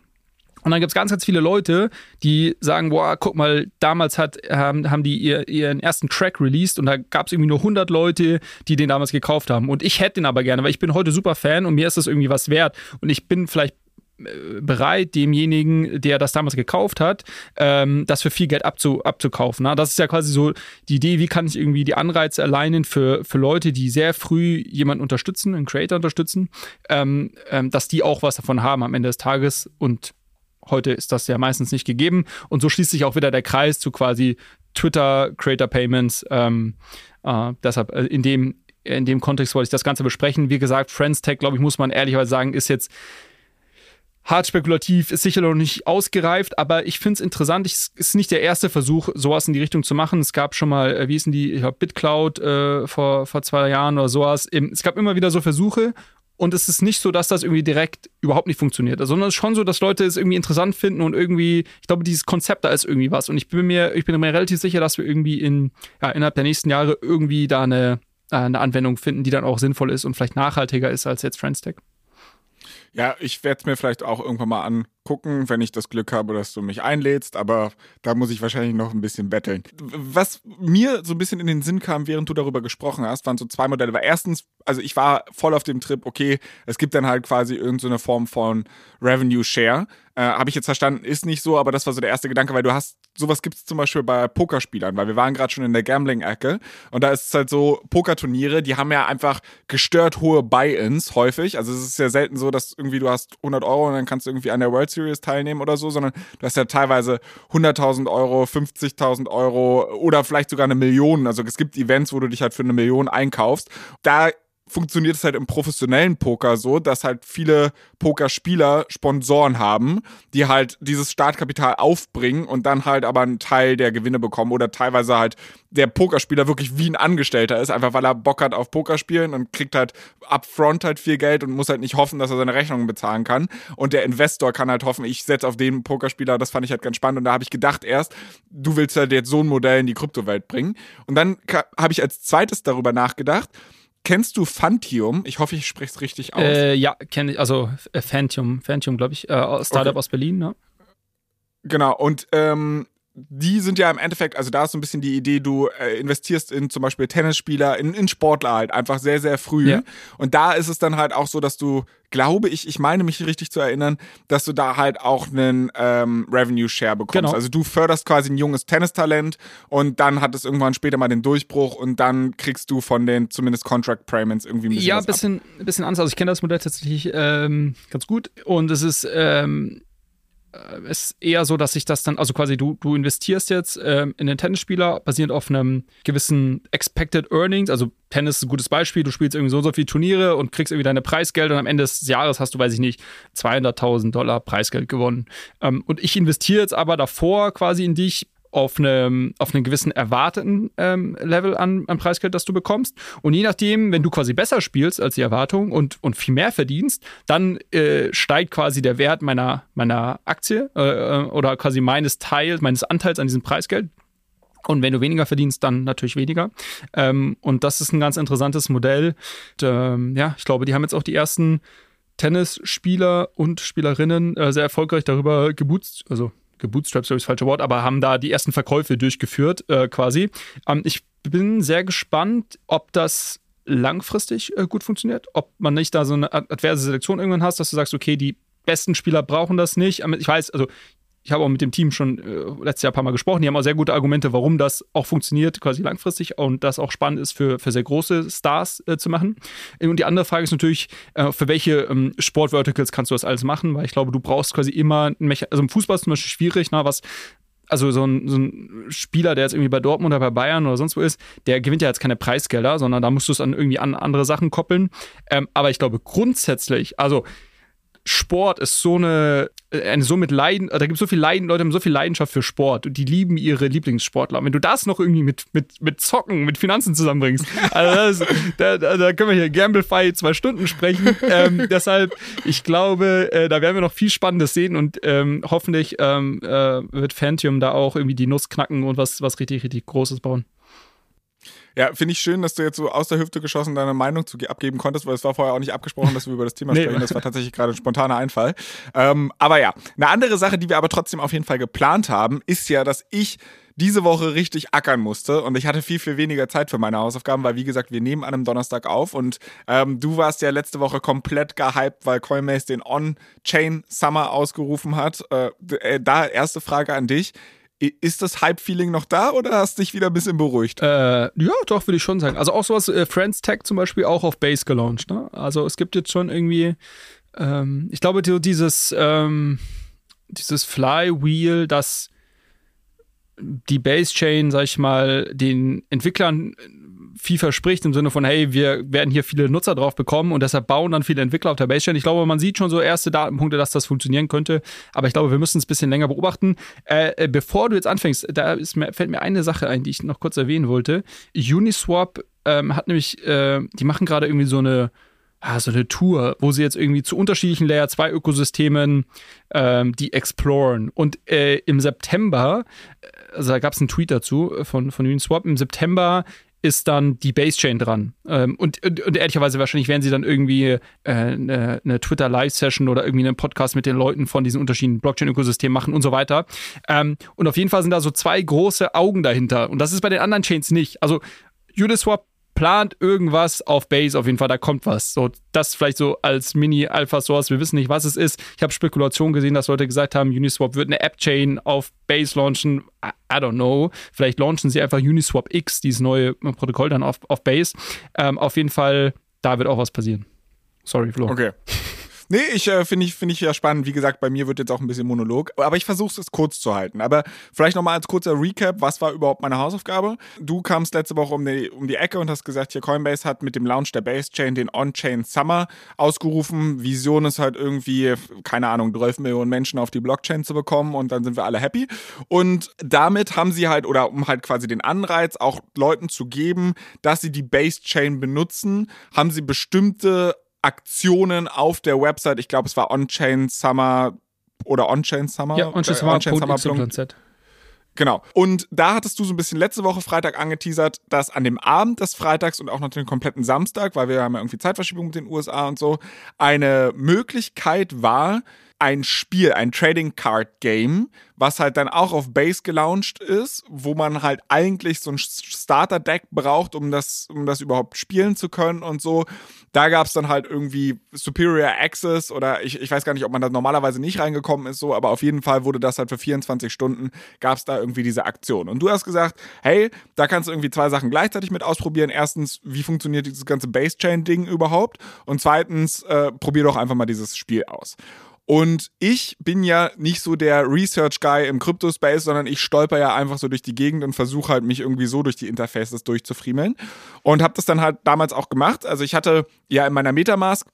und dann gibt es ganz, ganz viele Leute, die sagen, boah, guck mal, damals hat, ähm, haben die ihr, ihren ersten Track released und da gab es irgendwie nur 100 Leute, die den damals gekauft haben. Und ich hätte den aber gerne, weil ich bin heute super Fan und mir ist das irgendwie was wert. Und ich bin vielleicht äh, bereit, demjenigen, der das damals gekauft hat, ähm, das für viel Geld abzu, abzukaufen. Na? Das ist ja quasi so die Idee, wie kann ich irgendwie die Anreize alleinen für, für Leute, die sehr früh jemanden unterstützen, einen Creator unterstützen, ähm, ähm, dass die auch was davon haben am Ende des Tages und Heute ist das ja meistens nicht gegeben. Und so schließt sich auch wieder der Kreis zu quasi Twitter Creator Payments. Ähm, äh, deshalb äh, in dem, in dem Kontext wollte ich das Ganze besprechen. Wie gesagt, Friends Tech, glaube ich, muss man ehrlicherweise sagen, ist jetzt hart spekulativ, ist sicher noch nicht ausgereift, aber ich finde es interessant. Es ist nicht der erste Versuch, sowas in die Richtung zu machen. Es gab schon mal, äh, wie hießen die, ich glaube, BitCloud äh, vor, vor zwei Jahren oder sowas. Es gab immer wieder so Versuche und es ist nicht so, dass das irgendwie direkt überhaupt nicht funktioniert, sondern es ist schon so, dass Leute es irgendwie interessant finden und irgendwie, ich glaube, dieses Konzept da ist irgendwie was. Und ich bin mir, ich bin mir relativ sicher, dass wir irgendwie in, ja, innerhalb der nächsten Jahre irgendwie da eine, äh, eine Anwendung finden, die dann auch sinnvoll ist und vielleicht nachhaltiger ist als jetzt FriendStack. Ja, ich werde es mir vielleicht auch irgendwann mal angucken, wenn ich das Glück habe, dass du mich einlädst, aber da muss ich wahrscheinlich noch ein bisschen betteln. Was mir so ein bisschen in den Sinn kam, während du darüber gesprochen hast, waren so zwei Modelle. Weil erstens, also ich war voll auf dem Trip, okay, es gibt dann halt quasi irgendeine so Form von Revenue Share. Äh, Habe ich jetzt verstanden, ist nicht so, aber das war so der erste Gedanke, weil du hast, sowas gibt es zum Beispiel bei Pokerspielern, weil wir waren gerade schon in der Gambling-Ecke und da ist es halt so, Pokerturniere, die haben ja einfach gestört hohe Buy-ins häufig. Also es ist ja selten so, dass irgendwie du hast 100 Euro und dann kannst du irgendwie an der World Series teilnehmen oder so, sondern du hast ja teilweise 100.000 Euro, 50.000 Euro oder vielleicht sogar eine Million. Also es gibt Events, wo du dich halt für eine Million einkaufst. Da funktioniert es halt im professionellen Poker so, dass halt viele Pokerspieler Sponsoren haben, die halt dieses Startkapital aufbringen und dann halt aber einen Teil der Gewinne bekommen oder teilweise halt der Pokerspieler wirklich wie ein Angestellter ist, einfach weil er Bock hat auf Pokerspielen und kriegt halt upfront halt viel Geld und muss halt nicht hoffen, dass er seine Rechnungen bezahlen kann. Und der Investor kann halt hoffen, ich setze auf den Pokerspieler, das fand ich halt ganz spannend und da habe ich gedacht erst, du willst halt jetzt so ein Modell in die Kryptowelt bringen. Und dann habe ich als zweites darüber nachgedacht, Kennst du Fantium? Ich hoffe, ich spreche es richtig aus. Äh, ja, kenne ich. Also äh, Fantium, Fantium, glaube ich. Äh, Startup okay. aus Berlin, ne? Genau. Und ähm, die sind ja im Endeffekt, also da ist so ein bisschen die Idee, du äh, investierst in zum Beispiel Tennisspieler, in, in Sportler halt einfach sehr, sehr früh. Ja. Und da ist es dann halt auch so, dass du, glaube ich, ich meine mich richtig zu erinnern, dass du da halt auch einen ähm, Revenue Share bekommst. Genau. Also du förderst quasi ein junges Tennistalent und dann hat es irgendwann später mal den Durchbruch und dann kriegst du von den zumindest Contract Payments irgendwie ein bisschen. Ja, ein bisschen, bisschen anders. Also ich kenne das Modell tatsächlich ähm, ganz gut und es ist ähm, äh, ist eher so, dass sich das dann, also quasi du, du investierst jetzt ähm, in den Tennisspieler basierend auf einem gewissen Expected Earnings. Also Tennis ist ein gutes Beispiel. Du spielst irgendwie so und so viele Turniere und kriegst irgendwie deine Preisgeld und am Ende des Jahres hast du, weiß ich nicht, 200.000 Dollar Preisgeld gewonnen. Ähm, und ich investiere jetzt aber davor quasi in dich auf, eine, auf einen gewissen erwarteten ähm, Level an, an Preisgeld, das du bekommst. Und je nachdem, wenn du quasi besser spielst als die Erwartung und, und viel mehr verdienst, dann äh, steigt quasi der Wert meiner, meiner Aktie äh, äh, oder quasi meines Teils, meines Anteils an diesem Preisgeld. Und wenn du weniger verdienst, dann natürlich weniger. Ähm, und das ist ein ganz interessantes Modell. Und, ähm, ja, ich glaube, die haben jetzt auch die ersten Tennisspieler und Spielerinnen äh, sehr erfolgreich darüber geboost, also gebootstrapped, glaube ich, das falsche Wort, aber haben da die ersten Verkäufe durchgeführt, äh, quasi. Ähm, ich bin sehr gespannt, ob das langfristig äh, gut funktioniert, ob man nicht da so eine adverse Selektion irgendwann hast, dass du sagst, okay, die besten Spieler brauchen das nicht. Ähm, ich weiß, also ich habe auch mit dem Team schon äh, letztes Jahr ein paar Mal gesprochen. Die haben auch sehr gute Argumente, warum das auch funktioniert, quasi langfristig und das auch spannend ist für, für sehr große Stars äh, zu machen. Und die andere Frage ist natürlich, äh, für welche ähm, Sportverticals kannst du das alles machen? Weil ich glaube, du brauchst quasi immer, also im Fußball ist zum Beispiel schwierig, na, was also so ein, so ein, Spieler, der jetzt irgendwie bei Dortmund oder bei Bayern oder sonst wo ist, der gewinnt ja jetzt keine Preisgelder, sondern da musst du es an irgendwie an andere Sachen koppeln. Ähm, aber ich glaube grundsätzlich, also Sport ist so eine, eine so mit Leiden, da gibt es so viel Leiden, Leute haben so viel Leidenschaft für Sport und die lieben ihre Lieblingssportler. wenn du das noch irgendwie mit, mit, mit Zocken, mit Finanzen zusammenbringst, <laughs> also das, da, da, können wir hier Gamblefy zwei Stunden sprechen. ähm, <laughs> deshalb, ich glaube, äh, da werden wir noch viel Spannendes sehen und ähm, hoffentlich ähm, äh, wird Phantom da auch irgendwie die Nuss knacken und was, was richtig, richtig Großes bauen. Ja, finde ich schön, dass du jetzt so aus der Hüfte geschossen deine Meinung zu abgeben konntest, weil es war vorher auch nicht abgesprochen, dass wir über das Thema nee. sprechen. Das war tatsächlich gerade ein spontaner Einfall. Ähm, aber ja, eine andere Sache, die wir aber trotzdem auf jeden Fall geplant haben, ist ja, dass ich diese Woche richtig ackern musste und ich hatte viel, viel weniger Zeit für meine Hausaufgaben, weil wie gesagt, wir nehmen an einem Donnerstag auf und ähm, du warst ja letzte Woche komplett gehypt, weil Coinbase den On-Chain Summer ausgerufen hat. Äh, äh da erste Frage an dich. Ist das Hype-Feeling noch da oder hast dich wieder ein bisschen beruhigt? Äh, ja, doch, würde ich schon sagen. Also auch sowas, äh, Friends Tech zum Beispiel auch auf Base gelauncht. Ne? Also es gibt jetzt schon irgendwie, ähm, ich glaube, dieses, ähm, dieses Flywheel, das die Base Chain, sag ich mal, den Entwicklern viel verspricht im Sinne von, hey, wir werden hier viele Nutzer drauf bekommen und deshalb bauen dann viele Entwickler auf der Base-Chain. Ich glaube, man sieht schon so erste Datenpunkte, dass das funktionieren könnte, aber ich glaube, wir müssen es ein bisschen länger beobachten. Äh, äh, bevor du jetzt anfängst, da ist mir, fällt mir eine Sache ein, die ich noch kurz erwähnen wollte. Uniswap ähm, hat nämlich, äh, die machen gerade irgendwie so eine ah, so eine Tour, wo sie jetzt irgendwie zu unterschiedlichen Layer 2 Ökosystemen ähm, die exploren. Und äh, im September, äh, also da gab es einen Tweet dazu von, von Uniswap, im September ist dann die Base-Chain dran. Ähm, und, und, und, ehrlicherweise wahrscheinlich werden sie dann irgendwie äh, eine, eine Twitter-Live-Session oder irgendwie einen Podcast mit den Leuten von diesen unterschiedlichen Blockchain-Ökosystemen machen und so weiter. Ähm, und auf jeden Fall sind da so zwei große Augen dahinter. Und das ist bei den anderen Chains nicht. Also Uniswap plant irgendwas auf Base, auf jeden Fall, da kommt was. So, das vielleicht so als Mini-Alpha-Source. Wir wissen nicht, was es ist. Ich habe Spekulationen gesehen, dass Leute gesagt haben, Uniswap wird eine App-Chain auf Base launchen. I, I, don't know. Vielleicht launchen sie einfach Uniswap X, dieses neue Protokoll dann auf, auf Base. Ähm, auf jeden Fall, da wird auch was passieren. Sorry, Flo. Okay. Nee, ich äh, finde ich, find ich ja spannend. Wie gesagt, bei mir wird jetzt auch ein bisschen Monolog. Aber ich versuche es kurz zu halten. Aber vielleicht nochmal als kurzer Recap, was war überhaupt meine Hausaufgabe? Du kamst letzte Woche um die, um die Ecke und hast gesagt, hier Coinbase hat mit dem Launch der Base Chain den On-Chain Summer ausgerufen. Vision ist halt irgendwie, keine Ahnung, 12 Millionen Menschen auf die Blockchain zu bekommen und dann sind wir alle happy. Und damit haben sie halt, oder um halt quasi den Anreiz auch Leuten zu geben, dass sie die Base Chain benutzen, haben sie bestimmte Aktionen auf der Website. Ich glaube, es war On-Chain Summer oder On-Chain Summer. Ja, On-Chain Summer. On Summer. Genau. Und da hattest du so ein bisschen letzte Woche Freitag angeteasert, dass an dem Abend des Freitags und auch noch den kompletten Samstag, weil wir haben ja irgendwie Zeitverschiebung mit den USA und so, eine Möglichkeit war, ein Spiel, ein Trading Card Game, was halt dann auch auf Base gelauncht ist, wo man halt eigentlich so ein Starter Deck braucht, um das, um das überhaupt spielen zu können und so. Da gab es dann halt irgendwie Superior Access oder ich, ich weiß gar nicht, ob man da normalerweise nicht reingekommen ist, so, aber auf jeden Fall wurde das halt für 24 Stunden, gab es da irgendwie diese Aktion. Und du hast gesagt, hey, da kannst du irgendwie zwei Sachen gleichzeitig mit ausprobieren. Erstens, wie funktioniert dieses ganze Base-Chain-Ding überhaupt? Und zweitens, äh, probier doch einfach mal dieses Spiel aus. Und ich bin ja nicht so der Research-Guy im Crypto-Space, sondern ich stolper ja einfach so durch die Gegend und versuche halt mich irgendwie so durch die Interfaces durchzufriemeln. Und habe das dann halt damals auch gemacht. Also ich hatte ja in meiner Metamask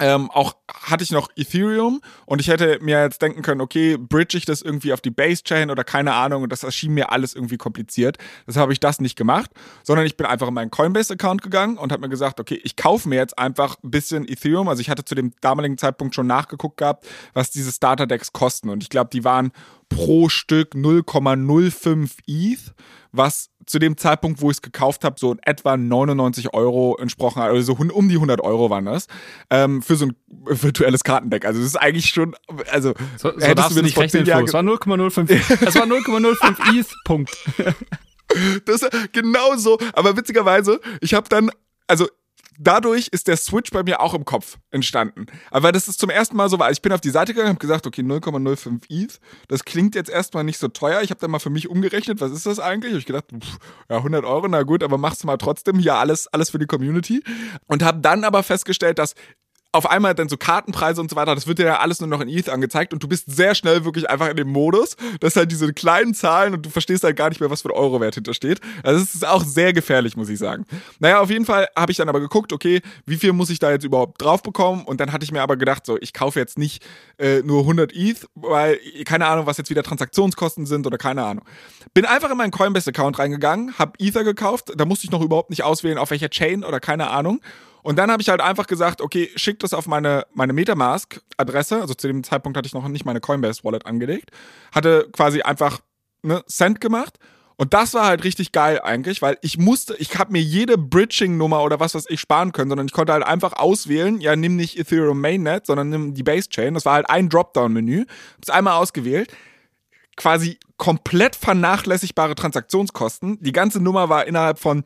ähm, auch hatte ich noch Ethereum und ich hätte mir jetzt denken können, okay, bridge ich das irgendwie auf die Base Chain oder keine Ahnung und das erschien mir alles irgendwie kompliziert. Deshalb habe ich das nicht gemacht, sondern ich bin einfach in meinen Coinbase Account gegangen und habe mir gesagt, okay, ich kaufe mir jetzt einfach ein bisschen Ethereum. Also ich hatte zu dem damaligen Zeitpunkt schon nachgeguckt gehabt, was diese Starter Decks kosten und ich glaube, die waren pro Stück 0,05 ETH, was zu dem Zeitpunkt, wo ich es gekauft habe, so etwa 99 Euro entsprochen hat. Also so um die 100 Euro waren das. Ähm, für so ein virtuelles Kartendeck. Also das ist eigentlich schon, also so, so darfst du mir nicht rechnen, Jahren Es war 0,05 <laughs> Es war 0,05 ETH, Punkt. das genau so. Aber witzigerweise, ich habe dann, also dadurch ist der Switch bei mir auch im Kopf entstanden. Aber das ist zum ersten Mal so war. Ich bin auf die Seite gegangen, habe gesagt, okay, 0,05 ETH. Das klingt jetzt erstmal nicht so teuer. Ich habe dann mal für mich umgerechnet, was ist das eigentlich? Hab ich gedacht, pff, ja, 100 Euro, na gut, aber mach's mal trotzdem hier alles, alles für die Community. Und habe dann aber festgestellt, dass auf einmal dann so Kartenpreise und so weiter, das wird dir ja alles nur noch in ETH angezeigt und du bist sehr schnell wirklich einfach in dem Modus, dass halt diese kleinen Zahlen und du verstehst halt gar nicht mehr, was für ein Eurowert hintersteht. Also es ist auch sehr gefährlich, muss ich sagen. Naja, auf jeden Fall habe ich dann aber geguckt, okay, wie viel muss ich da jetzt überhaupt drauf bekommen und dann hatte ich mir aber gedacht, so, ich kaufe jetzt nicht äh, nur 100 ETH, weil keine Ahnung, was jetzt wieder Transaktionskosten sind oder keine Ahnung. Bin einfach in meinen Coinbase-Account reingegangen, habe Ether gekauft, da musste ich noch überhaupt nicht auswählen, auf welcher Chain oder keine Ahnung und dann habe ich halt einfach gesagt, okay, schick das auf meine, meine Metamask-Adresse. Also zu dem Zeitpunkt hatte ich noch nicht meine Coinbase-Wallet angelegt. Hatte quasi einfach ne, Cent gemacht. Und das war halt richtig geil eigentlich, weil ich musste, ich habe mir jede Bridging-Nummer oder was was ich sparen können, sondern ich konnte halt einfach auswählen, ja, nimm nicht Ethereum Mainnet, sondern nimm die Base Chain. Das war halt ein Dropdown-Menü. Hab's einmal ausgewählt. Quasi komplett vernachlässigbare Transaktionskosten. Die ganze Nummer war innerhalb von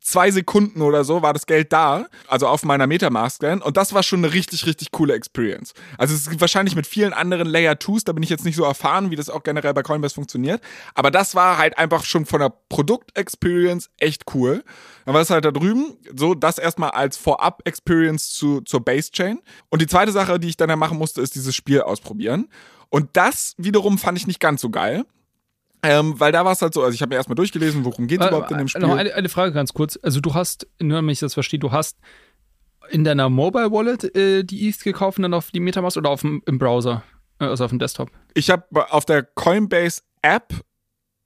zwei Sekunden oder so war das Geld da, also auf meiner Metamask dann. Und das war schon eine richtig, richtig coole Experience. Also es ist wahrscheinlich mit vielen anderen Layer 2s, da bin ich jetzt nicht so erfahren, wie das auch generell bei Coinbase funktioniert. Aber das war halt einfach schon von der Produkt-Experience echt cool. Dann war es halt da drüben, so das erstmal als Vorab-Experience zu, zur Base-Chain. Und die zweite Sache, die ich dann ja machen musste, ist dieses Spiel ausprobieren. Und das wiederum fand ich nicht ganz so geil. Ähm, weil da war es halt so, also ich habe mir erstmal durchgelesen, worum geht es äh, überhaupt in dem Spiel. Noch eine, eine, Frage ganz kurz. Also du hast, nur damit ich das verstehe, du hast in deiner Mobile Wallet äh, die ETH gekauft und dann auf die Metamask oder auf dem, im Browser, äh, also auf dem Desktop? Ich habe auf der Coinbase App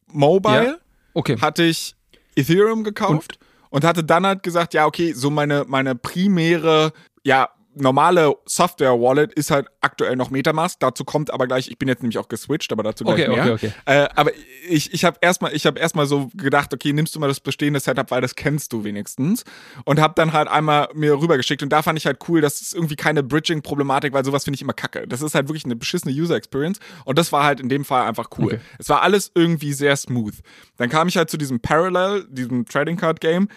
Mobile ja? okay. hatte ich Ethereum gekauft und? und hatte dann halt gesagt, ja okay, so meine meine primäre ja normale Software-Wallet ist halt aktuell noch Metamask. Dazu kommt aber gleich, ich bin jetzt nämlich auch geswitcht, aber dazu gleich okay, mehr. Okay, okay. Äh, aber ich, ich habe erstmal hab erstmal so gedacht, okay, nimmst du mal das bestehende Setup, weil das kennst du wenigstens. Und habe dann halt einmal mir rübergeschickt. Und da fand ich halt cool, das ist irgendwie keine Bridging-Problematik, weil sowas finde ich immer kacke. Das ist halt wirklich eine beschissene User-Experience. Und das war halt in dem Fall einfach cool. Okay. Es war alles irgendwie sehr smooth. Dann kam ich halt zu diesem Parallel, diesem Trading Card Game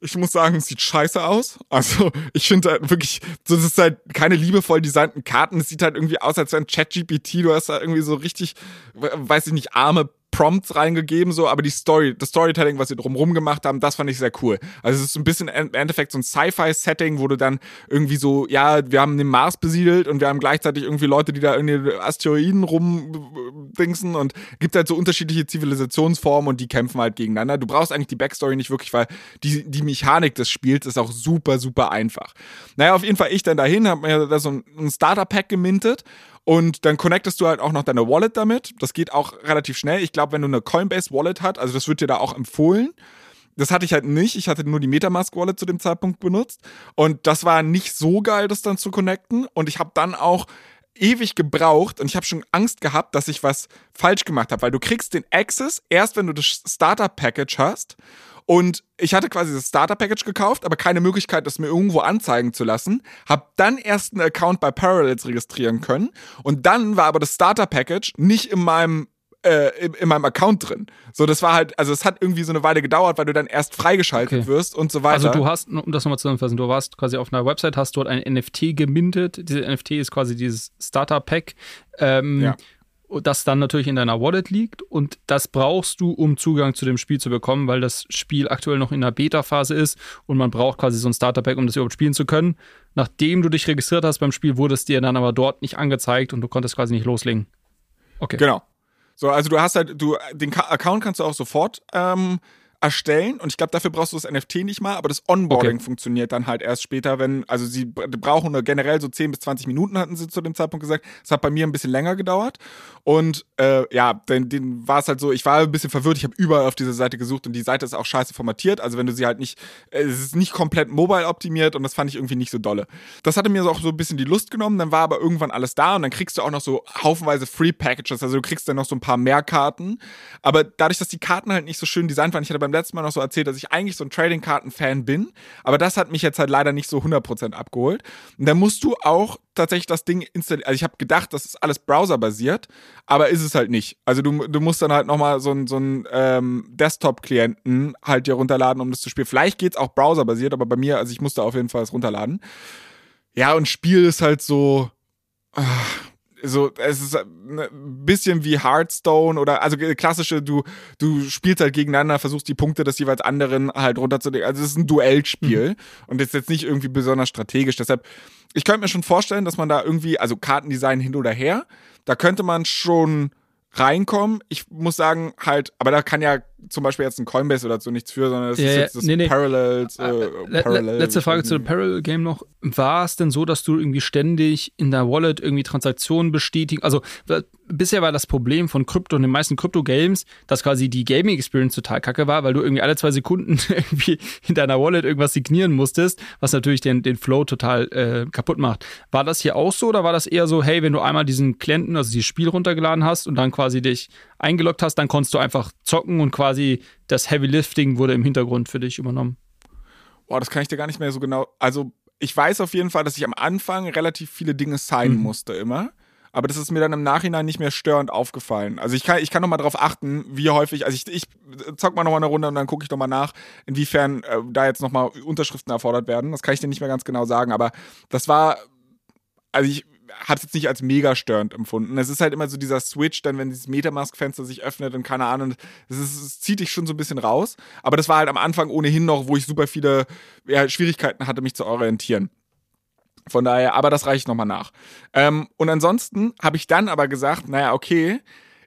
ich muss sagen, es sieht scheiße aus. Also, ich finde halt wirklich, das ist halt keine liebevoll designten Karten. Es sieht halt irgendwie aus, als ein ChatGPT. Du hast da irgendwie so richtig, weiß ich nicht, arme Prompts reingegeben, so, aber die Story, das Storytelling, was sie drumherum gemacht haben, das fand ich sehr cool. Also es ist ein bisschen im Endeffekt so ein Sci-Fi-Setting, wo du dann irgendwie so, ja, wir haben den Mars besiedelt und wir haben gleichzeitig irgendwie Leute, die da irgendwie Asteroiden rumdingsen und gibt halt so unterschiedliche Zivilisationsformen und die kämpfen halt gegeneinander. Du brauchst eigentlich die Backstory nicht wirklich, weil die, die Mechanik des Spiels ist auch super, super einfach. Naja, auf jeden Fall ich dann dahin, hab mir da so ein Starter-Pack gemintet und dann connectest du halt auch noch deine Wallet damit. Das geht auch relativ schnell. Ich glaube, wenn du eine Coinbase Wallet hast, also das wird dir da auch empfohlen. Das hatte ich halt nicht. Ich hatte nur die Metamask Wallet zu dem Zeitpunkt benutzt. Und das war nicht so geil, das dann zu connecten. Und ich habe dann auch ewig gebraucht und ich habe schon Angst gehabt, dass ich was falsch gemacht habe, weil du kriegst den Access erst, wenn du das Starter Package hast Und ich hatte quasi das Starter-Package gekauft, aber keine Möglichkeit, das mir irgendwo anzeigen zu lassen. Hab dann erst einen Account bei Parallels registrieren können. Und dann war aber das Starter-Package nicht in meinem äh, in, in, meinem Account drin. So, das war halt, also es hat irgendwie so eine Weile gedauert, weil du dann erst freigeschaltet okay. wirst und so weiter. Also du hast, um das nochmal zusammenzufassen, du warst quasi auf einer Website, hast dort ein NFT gemintet. Diese NFT ist quasi dieses Starter-Pack. Ähm, ja das dann natürlich in deiner Wallet liegt und das brauchst du, um Zugang zu dem Spiel zu bekommen, weil das Spiel aktuell noch in der Beta-Phase ist und man braucht quasi so ein Starter-Pack, um das überhaupt spielen zu können. Nachdem du dich registriert hast beim Spiel, wurde es dir dann aber dort nicht angezeigt und du konntest quasi nicht loslegen. Okay. Genau. So, also du hast halt, du, den Account kannst du auch sofort ähm, erstellen. Und ich glaube, dafür brauchst du das NFT nicht mal, aber das Onboarding okay. funktioniert dann halt erst später, wenn, also sie brauchen generell so 10 bis 20 Minuten, hatten sie zu dem Zeitpunkt gesagt. Das hat bei mir ein bisschen länger gedauert. Und äh, ja, den, den war es halt so, ich war ein bisschen verwirrt, ich habe überall auf dieser Seite gesucht und die Seite ist auch scheiße formatiert, also wenn du sie halt nicht, äh, es ist nicht komplett mobile optimiert und das fand ich irgendwie nicht so dolle. Das hatte mir auch so ein bisschen die Lust genommen, dann war aber irgendwann alles da und dann kriegst du auch noch so haufenweise Free Packages, also du kriegst dann noch so ein paar mehr Karten, aber dadurch, dass die Karten halt nicht so schön designt waren, ich hatte beim beim letzten Mal noch so erzählt, dass ich eigentlich so ein Trading-Karten-Fan bin, aber das hat mich jetzt halt leider nicht so 100% abgeholt. Und dann musst du auch tatsächlich das Ding installieren. Also ich habe gedacht, das ist alles browserbasiert, aber ist es halt nicht. Also du, du musst dann halt nochmal so einen so ähm, Desktop-Klienten halt dir runterladen, um das zu spielen. Vielleicht geht es auch browserbasiert, aber bei mir, also ich musste auf jeden Fall es runterladen. Ja, und Spiel ist halt so. Ach, so, es ist ein ne, bisschen wie Hearthstone oder also klassische, du, du spielst halt gegeneinander, versuchst die Punkte des jeweils anderen halt runterzulegen. Also es ist ein Duellspiel mhm. und ist jetzt nicht irgendwie besonders strategisch. Deshalb, ich könnte mir schon vorstellen, dass man da irgendwie, also Kartendesign hin oder her, da könnte man schon reinkommen. Ich muss sagen, halt, aber da kann ja zum Beispiel jetzt ein Coinbase oder so nichts für, sondern das ja, ist jetzt das nee, nee. Parallels. Äh, äh Parallel Letzte Frage zu dem Parallel Game noch. War es denn so, dass du irgendwie ständig in der Wallet irgendwie Transaktionen bestätigen? Also bisher war das Problem von Krypto und den meisten Krypto-Games, dass quasi die Gaming-Experience total kacke war, weil du irgendwie alle zwei Sekunden <laughs> irgendwie in deiner Wallet irgendwas signieren musstest, was natürlich den, den Flow total äh, kaputt macht. War das hier auch so oder war das eher so, hey, wenn du einmal diesen Klienten, also dieses Spiel runtergeladen hast und dann quasi dich eingeloggt hast, dann konntest du einfach zocken und quasi das Heavy Lifting wurde im Hintergrund für dich übernommen? Boah, das kann ich dir gar nicht mehr so genau. Also, ich weiß auf jeden Fall, dass ich am Anfang relativ viele Dinge signen mhm. musste immer aber das ist mir dann im Nachhinein nicht mehr störend aufgefallen. Also ich kann, ich kann nochmal darauf achten, wie häufig, also ich, ich zock mal nochmal eine Runde und dann gucke ich nochmal nach, inwiefern äh, da jetzt nochmal Unterschriften erfordert werden. Das kann ich dir nicht mehr ganz genau sagen, aber das war, also ich habe es jetzt nicht als mega störend empfunden. Es ist halt immer so dieser Switch, dann wenn dieses Metamask-Fenster sich öffnet und keine Ahnung, das, ist, das zieht dich schon so ein bisschen raus. Aber das war halt am Anfang ohnehin noch, wo ich super viele ja, Schwierigkeiten hatte, mich zu orientieren. Von daher, aber das reiche ich nochmal nach. Ähm, und ansonsten habe ich dann aber gesagt, naja, okay,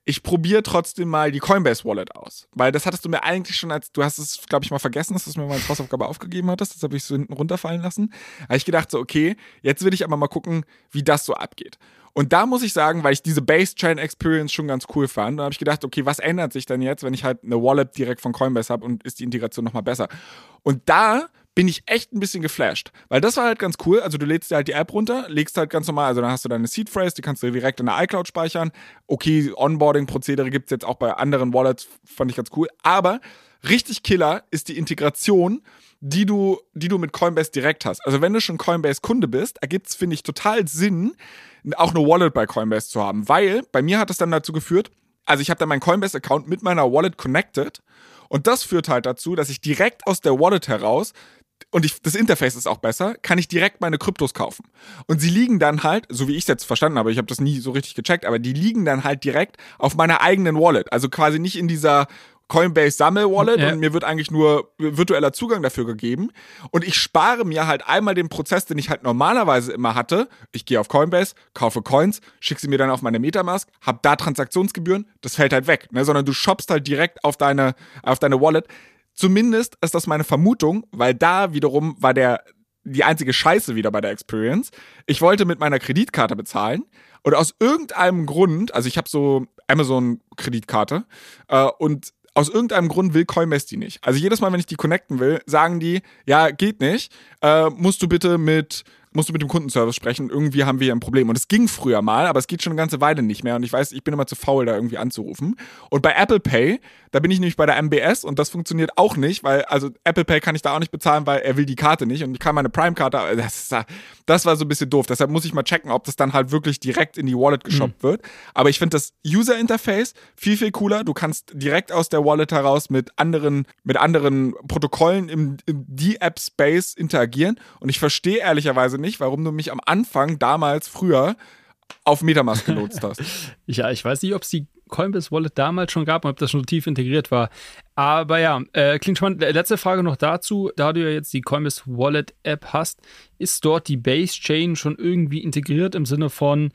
ich probiere trotzdem mal die Coinbase Wallet aus. Weil das hattest du mir eigentlich schon als, du hast es, glaube ich, mal vergessen, dass du es mir mal als Hausaufgabe aufgegeben hattest. Das habe ich so hinten runterfallen lassen. Da habe ich gedacht, so, okay, jetzt will ich aber mal gucken, wie das so abgeht. Und da muss ich sagen, weil ich diese Base Chain Experience schon ganz cool fand, da habe ich gedacht, okay, was ändert sich denn jetzt, wenn ich halt eine Wallet direkt von Coinbase habe und ist die Integration nochmal besser? Und da bin ich echt ein bisschen geflasht. Weil das war halt ganz cool. Also du lädst dir halt die App runter, legst halt ganz normal, also dann hast du deine Seed Phrase, die kannst du direkt in der iCloud speichern. Okay, Onboarding-Prozedere gibt es jetzt auch bei anderen Wallets, fand ich ganz cool. Aber richtig killer ist die Integration, die du, die du mit Coinbase direkt hast. Also wenn du schon Coinbase-Kunde bist, ergibt es, finde ich, total Sinn, auch eine Wallet bei Coinbase zu haben. Weil bei mir hat es dann dazu geführt, also ich habe dann meinen Coinbase-Account mit meiner Wallet connected und das führt halt dazu, dass ich direkt aus der Wallet heraus und ich, das Interface ist auch besser, kann ich direkt meine Kryptos kaufen. Und sie liegen dann halt, so wie ich es jetzt verstanden habe, ich habe das nie so richtig gecheckt, aber die liegen dann halt direkt auf meiner eigenen Wallet. Also quasi nicht in dieser Coinbase Sammel-Wallet ja. und mir wird eigentlich nur virtueller Zugang dafür gegeben. Und ich spare mir halt einmal den Prozess, den ich halt normalerweise immer hatte. Ich gehe auf Coinbase, kaufe Coins, schicke sie mir dann auf meine Metamask, habe da Transaktionsgebühren, das fällt halt weg, ne? sondern du shoppst halt direkt auf deine, auf deine Wallet. Zumindest ist das meine Vermutung, weil da wiederum war der die einzige Scheiße wieder bei der Experience. Ich wollte mit meiner Kreditkarte bezahlen und aus irgendeinem Grund, also ich habe so Amazon-Kreditkarte äh, und aus irgendeinem Grund will Coinbase die nicht. Also jedes Mal, wenn ich die connecten will, sagen die, ja, geht nicht, äh, musst du bitte mit musst du mit dem Kundenservice sprechen, irgendwie haben wir hier ein Problem. Und es ging früher mal, aber es geht schon eine ganze Weile nicht mehr. Und ich weiß, ich bin immer zu faul, da irgendwie anzurufen. Und bei Apple Pay, da bin ich nämlich bei der MBS und das funktioniert auch nicht, weil, also Apple Pay kann ich da auch nicht bezahlen, weil er will die Karte nicht und ich kann meine Prime-Karte, das, das war so ein bisschen doof. Deshalb muss ich mal checken, ob das dann halt wirklich direkt in die Wallet geshoppt mhm. wird. Aber ich finde das User-Interface viel, viel cooler. Du kannst direkt aus der Wallet heraus mit anderen, mit anderen Protokollen im, im D-App-Space interagieren. Und ich verstehe ehrlicherweise nicht, warum du mich am Anfang, damals, früher, auf Metamask genutzt hast. <laughs> ja, ich weiß nicht, ob es die Coinbase Wallet damals schon gab und ob das schon tief integriert war. Aber ja, äh, klingt spannend. Letzte Frage noch dazu. Da du ja jetzt die Coinbase Wallet App hast, ist dort die Base Chain schon irgendwie integriert im Sinne von,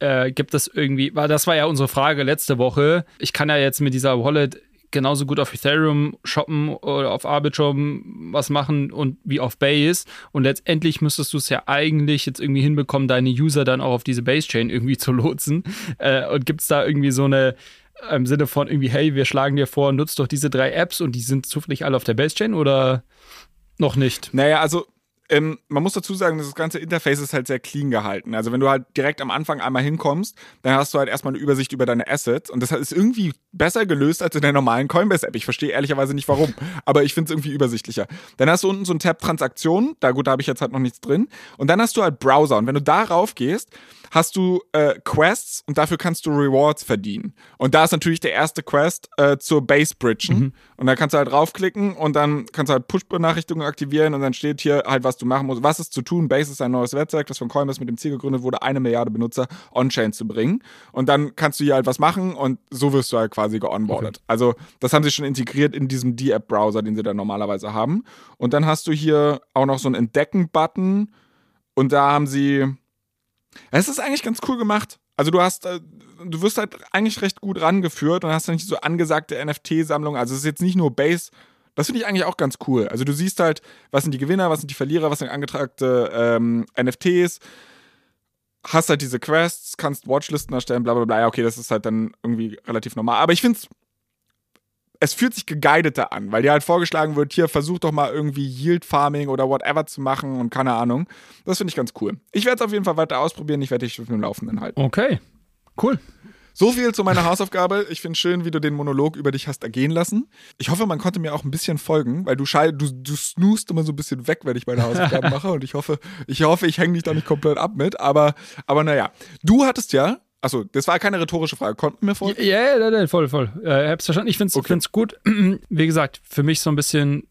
äh, gibt es irgendwie, weil das war ja unsere Frage letzte Woche. Ich kann ja jetzt mit dieser Wallet genauso gut auf Ethereum shoppen oder auf Arbitrum was machen und wie auf Base. Und letztendlich müsstest du es ja eigentlich jetzt irgendwie hinbekommen, deine User dann auch auf diese Base-Chain irgendwie zu lotsen. Äh, und gibt es da irgendwie so eine im Sinne von irgendwie, hey, wir schlagen dir vor, nutzt doch diese drei Apps und die sind zufällig alle auf der Base-Chain oder noch nicht? Naja, also ähm, man muss dazu sagen, das ganze Interface ist halt sehr clean gehalten. Also wenn du halt direkt am Anfang einmal hinkommst, dann hast du halt erstmal eine Übersicht über deine Assets und das ist irgendwie besser gelöst als in der normalen Coinbase-App. Ich verstehe ehrlicherweise nicht warum, <laughs> aber ich finde es irgendwie übersichtlicher. Dann hast du unten so einen Tab Transaktionen, da gut, da habe ich jetzt halt noch nichts drin. Und dann hast du halt Browser und wenn du darauf gehst, hast du äh, Quests und dafür kannst du Rewards verdienen. Und da ist natürlich der erste Quest äh, zur Base Bridgen. Mhm. Und da kannst du halt draufklicken und dann kannst du halt Push-Benachrichtigungen aktivieren und dann steht hier halt, was du machen musst. Was ist zu tun? Base ist ein neues Netzwerk, das von Coinbase mit dem Ziel gegründet wurde, eine Milliarde Benutzer on-chain zu bringen. Und dann kannst du hier halt was machen und so wirst du halt quasi geonboardet. Okay. Also das haben sie schon integriert in diesem D-App-Browser, den sie da normalerweise haben. Und dann hast du hier auch noch so einen Entdecken-Button und da haben sie es ist eigentlich ganz cool gemacht. Also du hast, äh, du wirst halt eigentlich recht gut rangeführt und hast dann nicht so angesagte NFT-Sammlungen. Also es ist jetzt nicht nur Base. Das finde ich eigentlich auch ganz cool. Also du siehst halt, was sind die Gewinner, was sind die Verlierer, was sind angetragte ähm, NFTs. Hast halt diese Quests, kannst Watchlisten erstellen, bla bla bla. Ja, okay, das ist halt dann irgendwie relativ normal. Aber ich finde es es fühlt sich geguideter an, weil dir halt vorgeschlagen wird, hier versuch doch mal irgendwie Yield Farming oder whatever zu machen und keine Ahnung. Das finde ich ganz cool. Ich werde es auf jeden Fall weiter ausprobieren. Ich werde dich auf dem Laufenden halten. Okay, cool. So viel zu meiner Hausaufgabe. Ich finde es schön, wie du den Monolog über dich hast ergehen lassen. Ich hoffe, man konnte mir auch ein bisschen folgen, weil du schall, du, du snoost immer so ein bisschen weg, wenn ich meine Hausaufgaben <laughs> mache. Und ich hoffe, ich hoffe, ich hänge dich da nicht komplett ab mit. Aber, aber naja, du hattest ja Achso, das war keine rhetorische Frage. Konnten wir folgen? Ja, ja, ja, voll, voll. Äh, hab's verstanden. Ich find's, okay. find's gut. <clears throat> Wie gesagt, für mich so ein bisschen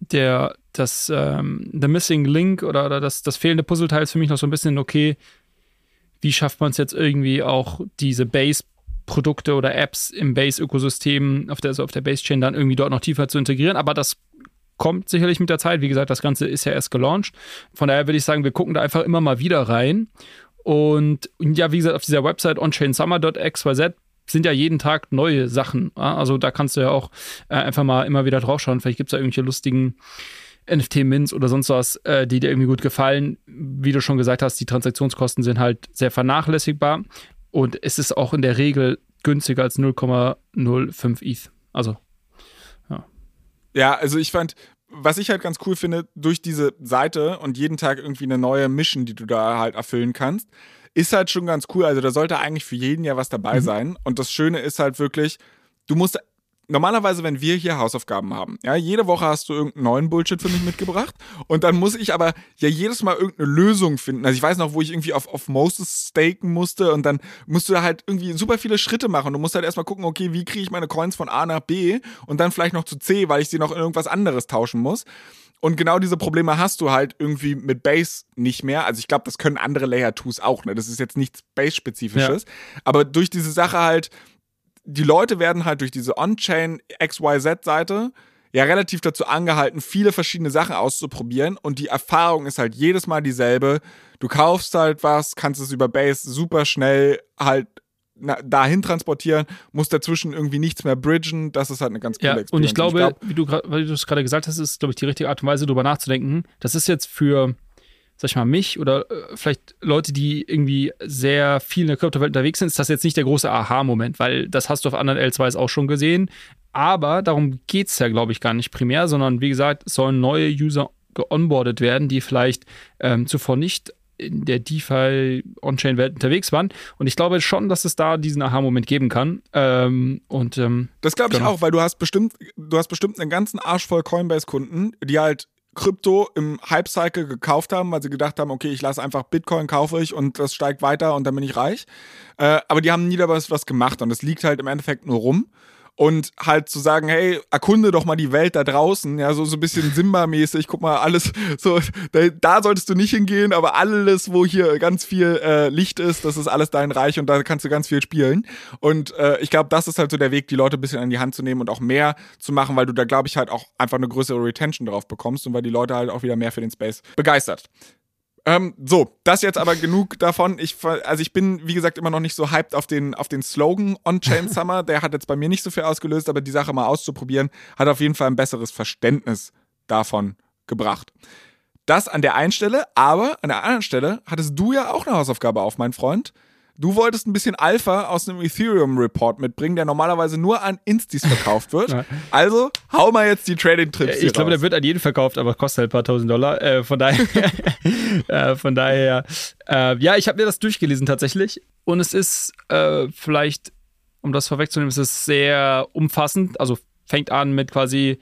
der, das, ähm, the missing link oder, oder das, das fehlende Puzzleteil ist für mich noch so ein bisschen, okay, wie schafft man es jetzt irgendwie auch diese Base-Produkte oder Apps im Base-Ökosystem, auf der, also auf der Base-Chain dann irgendwie dort noch tiefer zu integrieren, aber das kommt sicherlich mit der Zeit. Wie gesagt, das Ganze ist ja erst gelauncht. Von daher würde ich sagen, wir gucken da einfach immer mal wieder rein und ja, wie gesagt, auf dieser Website onchainsummer.xyz sind ja jeden Tag neue Sachen. Also da kannst du ja auch äh, einfach mal immer wieder draufschauen. Vielleicht gibt es da irgendwelche lustigen NFT-Mints oder sonst was, äh, die dir irgendwie gut gefallen. Wie du schon gesagt hast, die Transaktionskosten sind halt sehr vernachlässigbar und es ist auch in der Regel günstiger als 0,05 ETH. Also. Ja, also ich fand, was ich halt ganz cool finde, durch diese Seite und jeden Tag irgendwie eine neue Mission, die du da halt erfüllen kannst, ist halt schon ganz cool. Also da sollte eigentlich für jeden ja was dabei mhm. sein. Und das Schöne ist halt wirklich, du musst normalerweise, wenn wir hier Hausaufgaben haben, ja, jede Woche hast du irgendeinen neuen Bullshit für mich mitgebracht und dann muss ich aber ja jedes Mal irgendeine Lösung finden. Also ich weiß noch, wo ich irgendwie auf, auf Moses staken musste und dann musst du halt irgendwie super viele Schritte machen. Du musst halt erstmal gucken, okay, wie kriege ich meine Coins von A nach B und dann vielleicht noch zu C, weil ich sie noch in irgendwas anderes tauschen muss. Und genau diese Probleme hast du halt irgendwie mit Base nicht mehr. Also ich glaube, das können andere Layer 2s auch, ne? Das ist jetzt nichts Base-spezifisches. Ja. Aber durch diese Sache halt, die Leute werden halt durch diese On-Chain XYZ-Seite ja relativ dazu angehalten, viele verschiedene Sachen auszuprobieren und die Erfahrung ist halt jedes Mal dieselbe. Du kaufst halt was, kannst es über Base super schnell halt dahin transportieren, musst dazwischen irgendwie nichts mehr bridgen. Das ist halt eine ganz coole ja, Experience. Und ich glaube, ich glaub, wie du, wie du es gerade gesagt hast, ist, glaube ich, die richtige Art und Weise, darüber nachzudenken. Das ist jetzt für sag ich mal, mich oder äh, vielleicht Leute, die irgendwie sehr viel in der Kryptowelt unterwegs sind, ist das jetzt nicht der große Aha-Moment, weil das hast du auf anderen L2s auch schon gesehen. Aber darum geht es ja, glaube ich, gar nicht primär, sondern wie gesagt, es sollen neue User geonboardet werden, die vielleicht ähm, zuvor nicht in der DeFi On-Chain-Welt unterwegs waren. Und ich glaube schon, dass es da diesen Aha-Moment geben kann. Ähm, und ähm, das glaube ich genau. auch, weil du hast bestimmt, du hast bestimmt einen ganzen Arsch voll Coinbase-Kunden, die halt Krypto im Hype-Cycle gekauft haben, weil sie gedacht haben, okay, ich lasse einfach Bitcoin, kaufe ich und das steigt weiter und dann bin ich reich. Äh, aber die haben nie dabei was gemacht und es liegt halt im Endeffekt nur rum und halt zu sagen, hey, erkunde doch mal die Welt da draußen, ja, so, so ein bisschen Simba-mäßig, guck mal, alles, <laughs> so, da, da, solltest du nicht hingehen, aber alles, wo hier ganz viel äh, Licht ist, das ist alles dein Reich und da kannst du ganz viel spielen. Und äh, ich glaube, das ist halt so der Weg, die Leute ein bisschen an die Hand zu nehmen und auch mehr zu machen, weil du da, glaube ich, halt auch einfach eine größere Retention drauf bekommst und weil die Leute halt auch wieder mehr für den Space begeistert. Ähm, so, das jetzt aber genug davon. Ich, also ich bin, wie gesagt, immer noch nicht so hyped auf den, auf den Slogan On-Chain <laughs> Summer. Der hat jetzt bei mir nicht so viel ausgelöst, aber die Sache mal auszuprobieren, hat auf jeden Fall ein besseres Verständnis davon gebracht. Das an der einen Stelle, aber an der anderen Stelle hattest du ja auch eine Hausaufgabe auf, mein Freund. Du wolltest ein bisschen Alpha aus einem Ethereum-Report mitbringen, der normalerweise nur an Instis verkauft wird. <laughs> Also hau mal jetzt die Trading-Trips. Ich glaube, der wird an jeden verkauft, aber kostet halt ein paar tausend Dollar. Äh, von daher, <laughs> äh, von daher, äh, ja, ich habe mir das durchgelesen tatsächlich. Und es ist äh, vielleicht, um das vorwegzunehmen, es ist sehr umfassend. Also fängt an mit quasi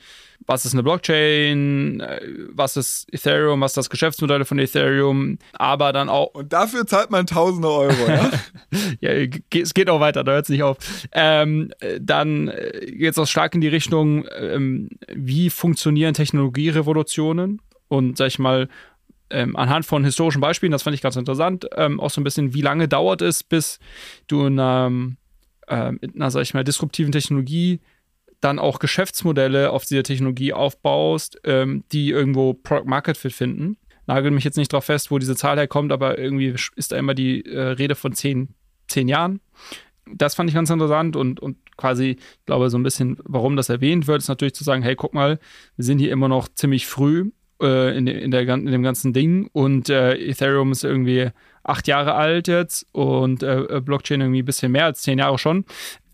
was ist eine Blockchain, äh, was ist Ethereum, was ist das Geschäftsmodell von Ethereum, aber dann auch. Und dafür zahlt man tausende Euro, <laughs> ja? ja, es geht auch weiter, da hört es nicht auf. Ähm, dann äh, geht es auch stark in die Richtung, ähm, wie funktionieren Technologierevolutionen und, sag ich mal, ähm, anhand von historischen Beispielen, das fand ich ganz interessant, ähm, auch so ein bisschen, wie lange dauert es, bis du in einer, ähm, in einer sag ich mal, disruptiven Technologie dann auch Geschäftsmodelle auf dieser Technologie aufbaust, ähm, die irgendwo Product Market Fit finden. Nagel mich jetzt nicht darauf fest, wo diese Zahl herkommt, aber irgendwie ist da immer die äh, Rede von zehn, zehn Jahren. Das fand ich ganz interessant und, und quasi, ich glaube, so ein bisschen, warum das erwähnt wird, ist natürlich zu sagen, hey, guck mal, wir sind hier immer noch ziemlich früh äh, in, in, der, in dem ganzen Ding und äh, Ethereum ist irgendwie acht Jahre alt jetzt und äh, Blockchain irgendwie ein bisschen mehr als zehn Jahre schon.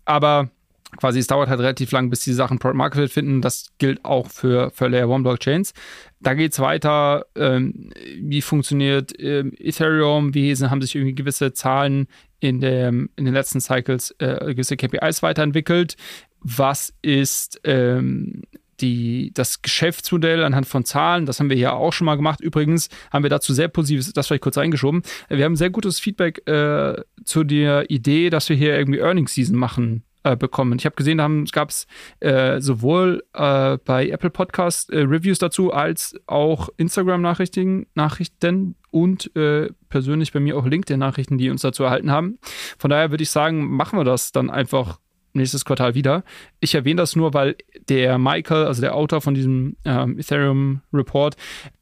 Aber quasi es dauert halt relativ lang, bis die Sachen Product Market finden. Das gilt auch für, für Layer 1 Blockchains. Da geht es weiter, ähm, wie funktioniert ähm, Ethereum, wie haben sich irgendwie gewisse Zahlen in, der, in den letzten Cycles, äh, gewisse KPIs weiterentwickelt. Was ist ähm, die, das Geschäftsmodell anhand von Zahlen, das haben wir ja auch schon mal gemacht. Übrigens haben wir dazu sehr positives, das vielleicht kurz eingeschoben. Wir haben sehr gutes Feedback äh, zu der Idee, dass wir hier irgendwie Earnings Season machen äh, bekommen. Ich habe gesehen, da gab es äh, sowohl äh, bei Apple Podcast äh, Reviews dazu als auch Instagram-Nachrichten Nachrichten und äh, persönlich bei mir auch LinkedIn-Nachrichten, die uns dazu erhalten haben. Von daher würde ich sagen, machen wir das dann einfach nächstes Quartal wieder. Ich erwähne das nur, weil der Michael, also der Autor von diesem ähm, Ethereum Report,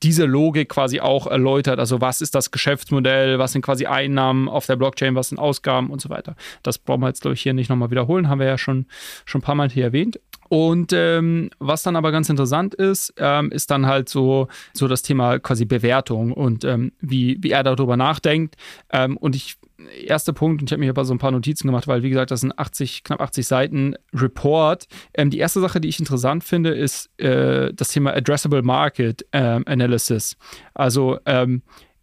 diese Logik quasi auch erläutert. Also was ist das Geschäftsmodell, was sind quasi Einnahmen auf der Blockchain, was sind Ausgaben und so weiter. Das brauchen wir jetzt, glaube ich, hier nicht nochmal wiederholen, haben wir ja schon, schon ein paar Mal hier erwähnt. Und ähm, was dann aber ganz interessant ist, ähm, ist dann halt so, so das Thema quasi Bewertung und ähm, wie, wie er darüber nachdenkt. Ähm, und ich erster Punkt, und ich habe mir aber so ein paar Notizen gemacht, weil, wie gesagt, das sind 80, knapp 80 Seiten Report. Ähm, die erste Sache, die ich interessant finde, ist äh, das Thema Addressable Market ähm, Analysis. Also er,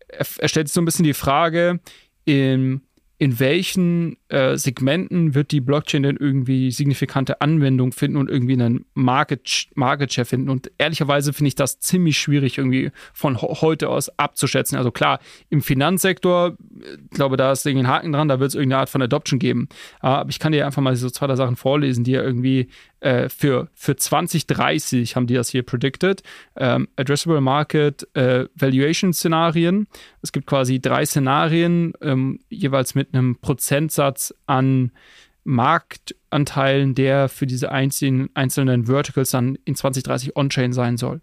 er, stellt so ein bisschen die Frage, im in welchen äh, Segmenten wird die Blockchain denn irgendwie signifikante Anwendung finden und irgendwie einen Market, Market Share finden. Und ehrlicherweise finde ich das ziemlich schwierig irgendwie von heute aus abzuschätzen. Also klar, im Finanzsektor, ich glaube, da ist irgendwie ein Haken dran, da wird es irgendeine Art von Adoption geben. Aber ich kann dir einfach mal so zwei, drei Sachen vorlesen, die ja irgendwie äh, für, für 2030 haben die das hier predicted. Ähm, Addressable Market äh, Valuation Szenarien. Es gibt quasi drei Szenarien, ähm, jeweils mit einem Prozentsatz an Marktanteilen, der für diese einzelnen, einzelnen Verticals dann in 2030 on-chain sein soll.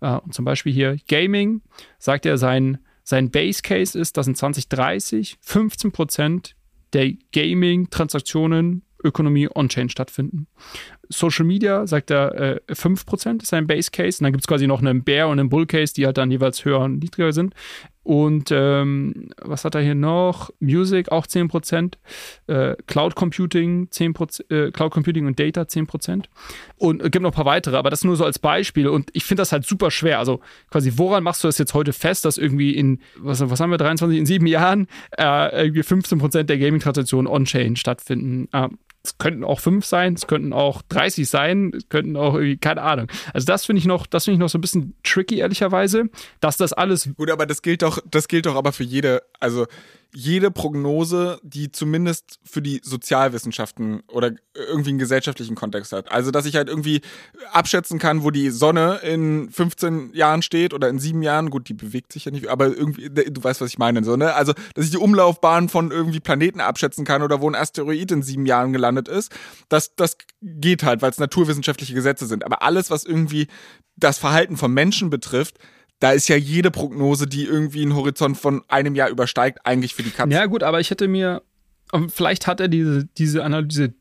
Äh, und zum Beispiel hier Gaming, sagt er, sein, sein Base Case ist, dass in 2030 15 Prozent der Gaming-Transaktionen Ökonomie on-chain stattfinden. Social Media sagt er äh, 5% ist sein Base Case. Und dann gibt es quasi noch einen Bear und einen Bull Case, die halt dann jeweils höher und niedriger sind. Und ähm, was hat er hier noch? Music auch 10%, äh, Cloud Computing 10%, äh, Cloud Computing und Data 10%. Und es äh, gibt noch ein paar weitere, aber das nur so als Beispiel. Und ich finde das halt super schwer. Also quasi, woran machst du das jetzt heute fest, dass irgendwie in, was, was haben wir, 23, in sieben Jahren äh, irgendwie 15% der Gaming-Transaktionen on-chain stattfinden? Es könnten auch fünf sein, es könnten auch 30 sein, es könnten auch irgendwie, keine Ahnung. Also das finde ich noch, das finde ich noch so ein bisschen tricky, ehrlicherweise, dass das alles. Gut, aber das gilt doch, das gilt doch aber für jede, also jede Prognose, die zumindest für die Sozialwissenschaften oder irgendwie einen gesellschaftlichen Kontext hat. Also, dass ich halt irgendwie abschätzen kann, wo die Sonne in 15 Jahren steht oder in sieben Jahren. Gut, die bewegt sich ja nicht, aber irgendwie, du weißt, was ich meine, so, ne? Also, dass ich die Umlaufbahn von irgendwie Planeten abschätzen kann oder wo ein Asteroid in sieben Jahren gelandet ist. Das, das geht halt, weil es naturwissenschaftliche Gesetze sind. Aber alles, was irgendwie das Verhalten von Menschen betrifft, da ist ja jede Prognose, die irgendwie einen Horizont von einem Jahr übersteigt, eigentlich für die Katze. Ja, gut, aber ich hätte mir, vielleicht hat er diese, diese Analyse,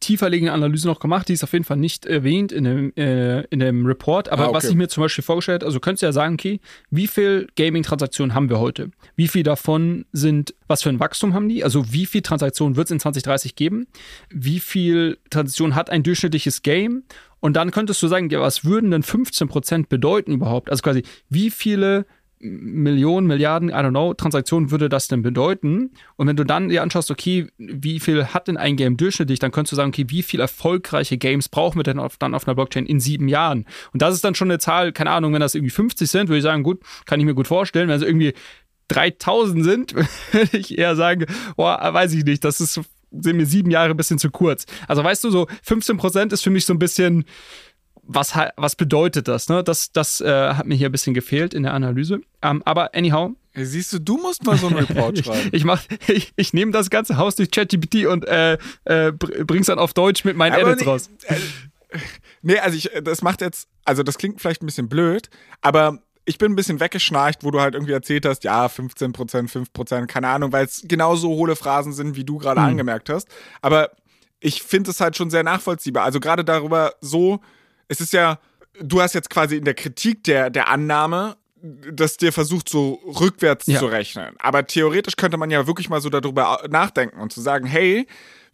tieferliegende Analyse noch gemacht, die ist auf jeden Fall nicht erwähnt in dem, äh, in dem Report. Aber ah, okay. was ich mir zum Beispiel vorgestellt habe, also könntest du ja sagen, okay, wie viel Gaming-Transaktionen haben wir heute? Wie viel davon sind, was für ein Wachstum haben die? Also wie viel Transaktionen wird es in 2030 geben? Wie viel Transaktionen hat ein durchschnittliches Game? Und dann könntest du sagen, ja, was würden denn 15% bedeuten überhaupt? Also quasi, wie viele Millionen, Milliarden, I don't know, Transaktionen würde das denn bedeuten? Und wenn du dann dir anschaust, okay, wie viel hat denn ein Game durchschnittlich, dann könntest du sagen, okay, wie viele erfolgreiche Games brauchen wir denn auf, dann auf einer Blockchain in sieben Jahren? Und das ist dann schon eine Zahl, keine Ahnung, wenn das irgendwie 50 sind, würde ich sagen, gut, kann ich mir gut vorstellen. Wenn es irgendwie 3000 sind, <laughs> würde ich eher sagen, boah, weiß ich nicht, das ist sind mir sieben Jahre ein bisschen zu kurz. Also weißt du, so 15 Prozent ist für mich so ein bisschen, was, was bedeutet das? Ne? Das, das äh, hat mir hier ein bisschen gefehlt in der Analyse. Ähm, aber anyhow. Siehst du, du musst mal so einen Report <laughs> schreiben. ich mach, ich, ich nehme das ganze Haus durch ChatGPT und äh, äh, bring's dann auf Deutsch mit meinen aber Edits nee, raus. Äh, nee, also ich, das macht jetzt, also das klingt vielleicht ein bisschen blöd, aber ich bin ein bisschen weggeschnarcht, wo du halt irgendwie erzählt hast, ja, 15 Prozent, 5 Prozent, keine Ahnung, weil es genauso hohle Phrasen sind, wie du gerade mhm. angemerkt hast. Aber ich finde es halt schon sehr nachvollziehbar. Also gerade darüber so, es ist ja, du hast jetzt quasi in der Kritik der, der Annahme, dass dir versucht, so rückwärts ja. zu rechnen. Aber theoretisch könnte man ja wirklich mal so darüber nachdenken und zu sagen, hey,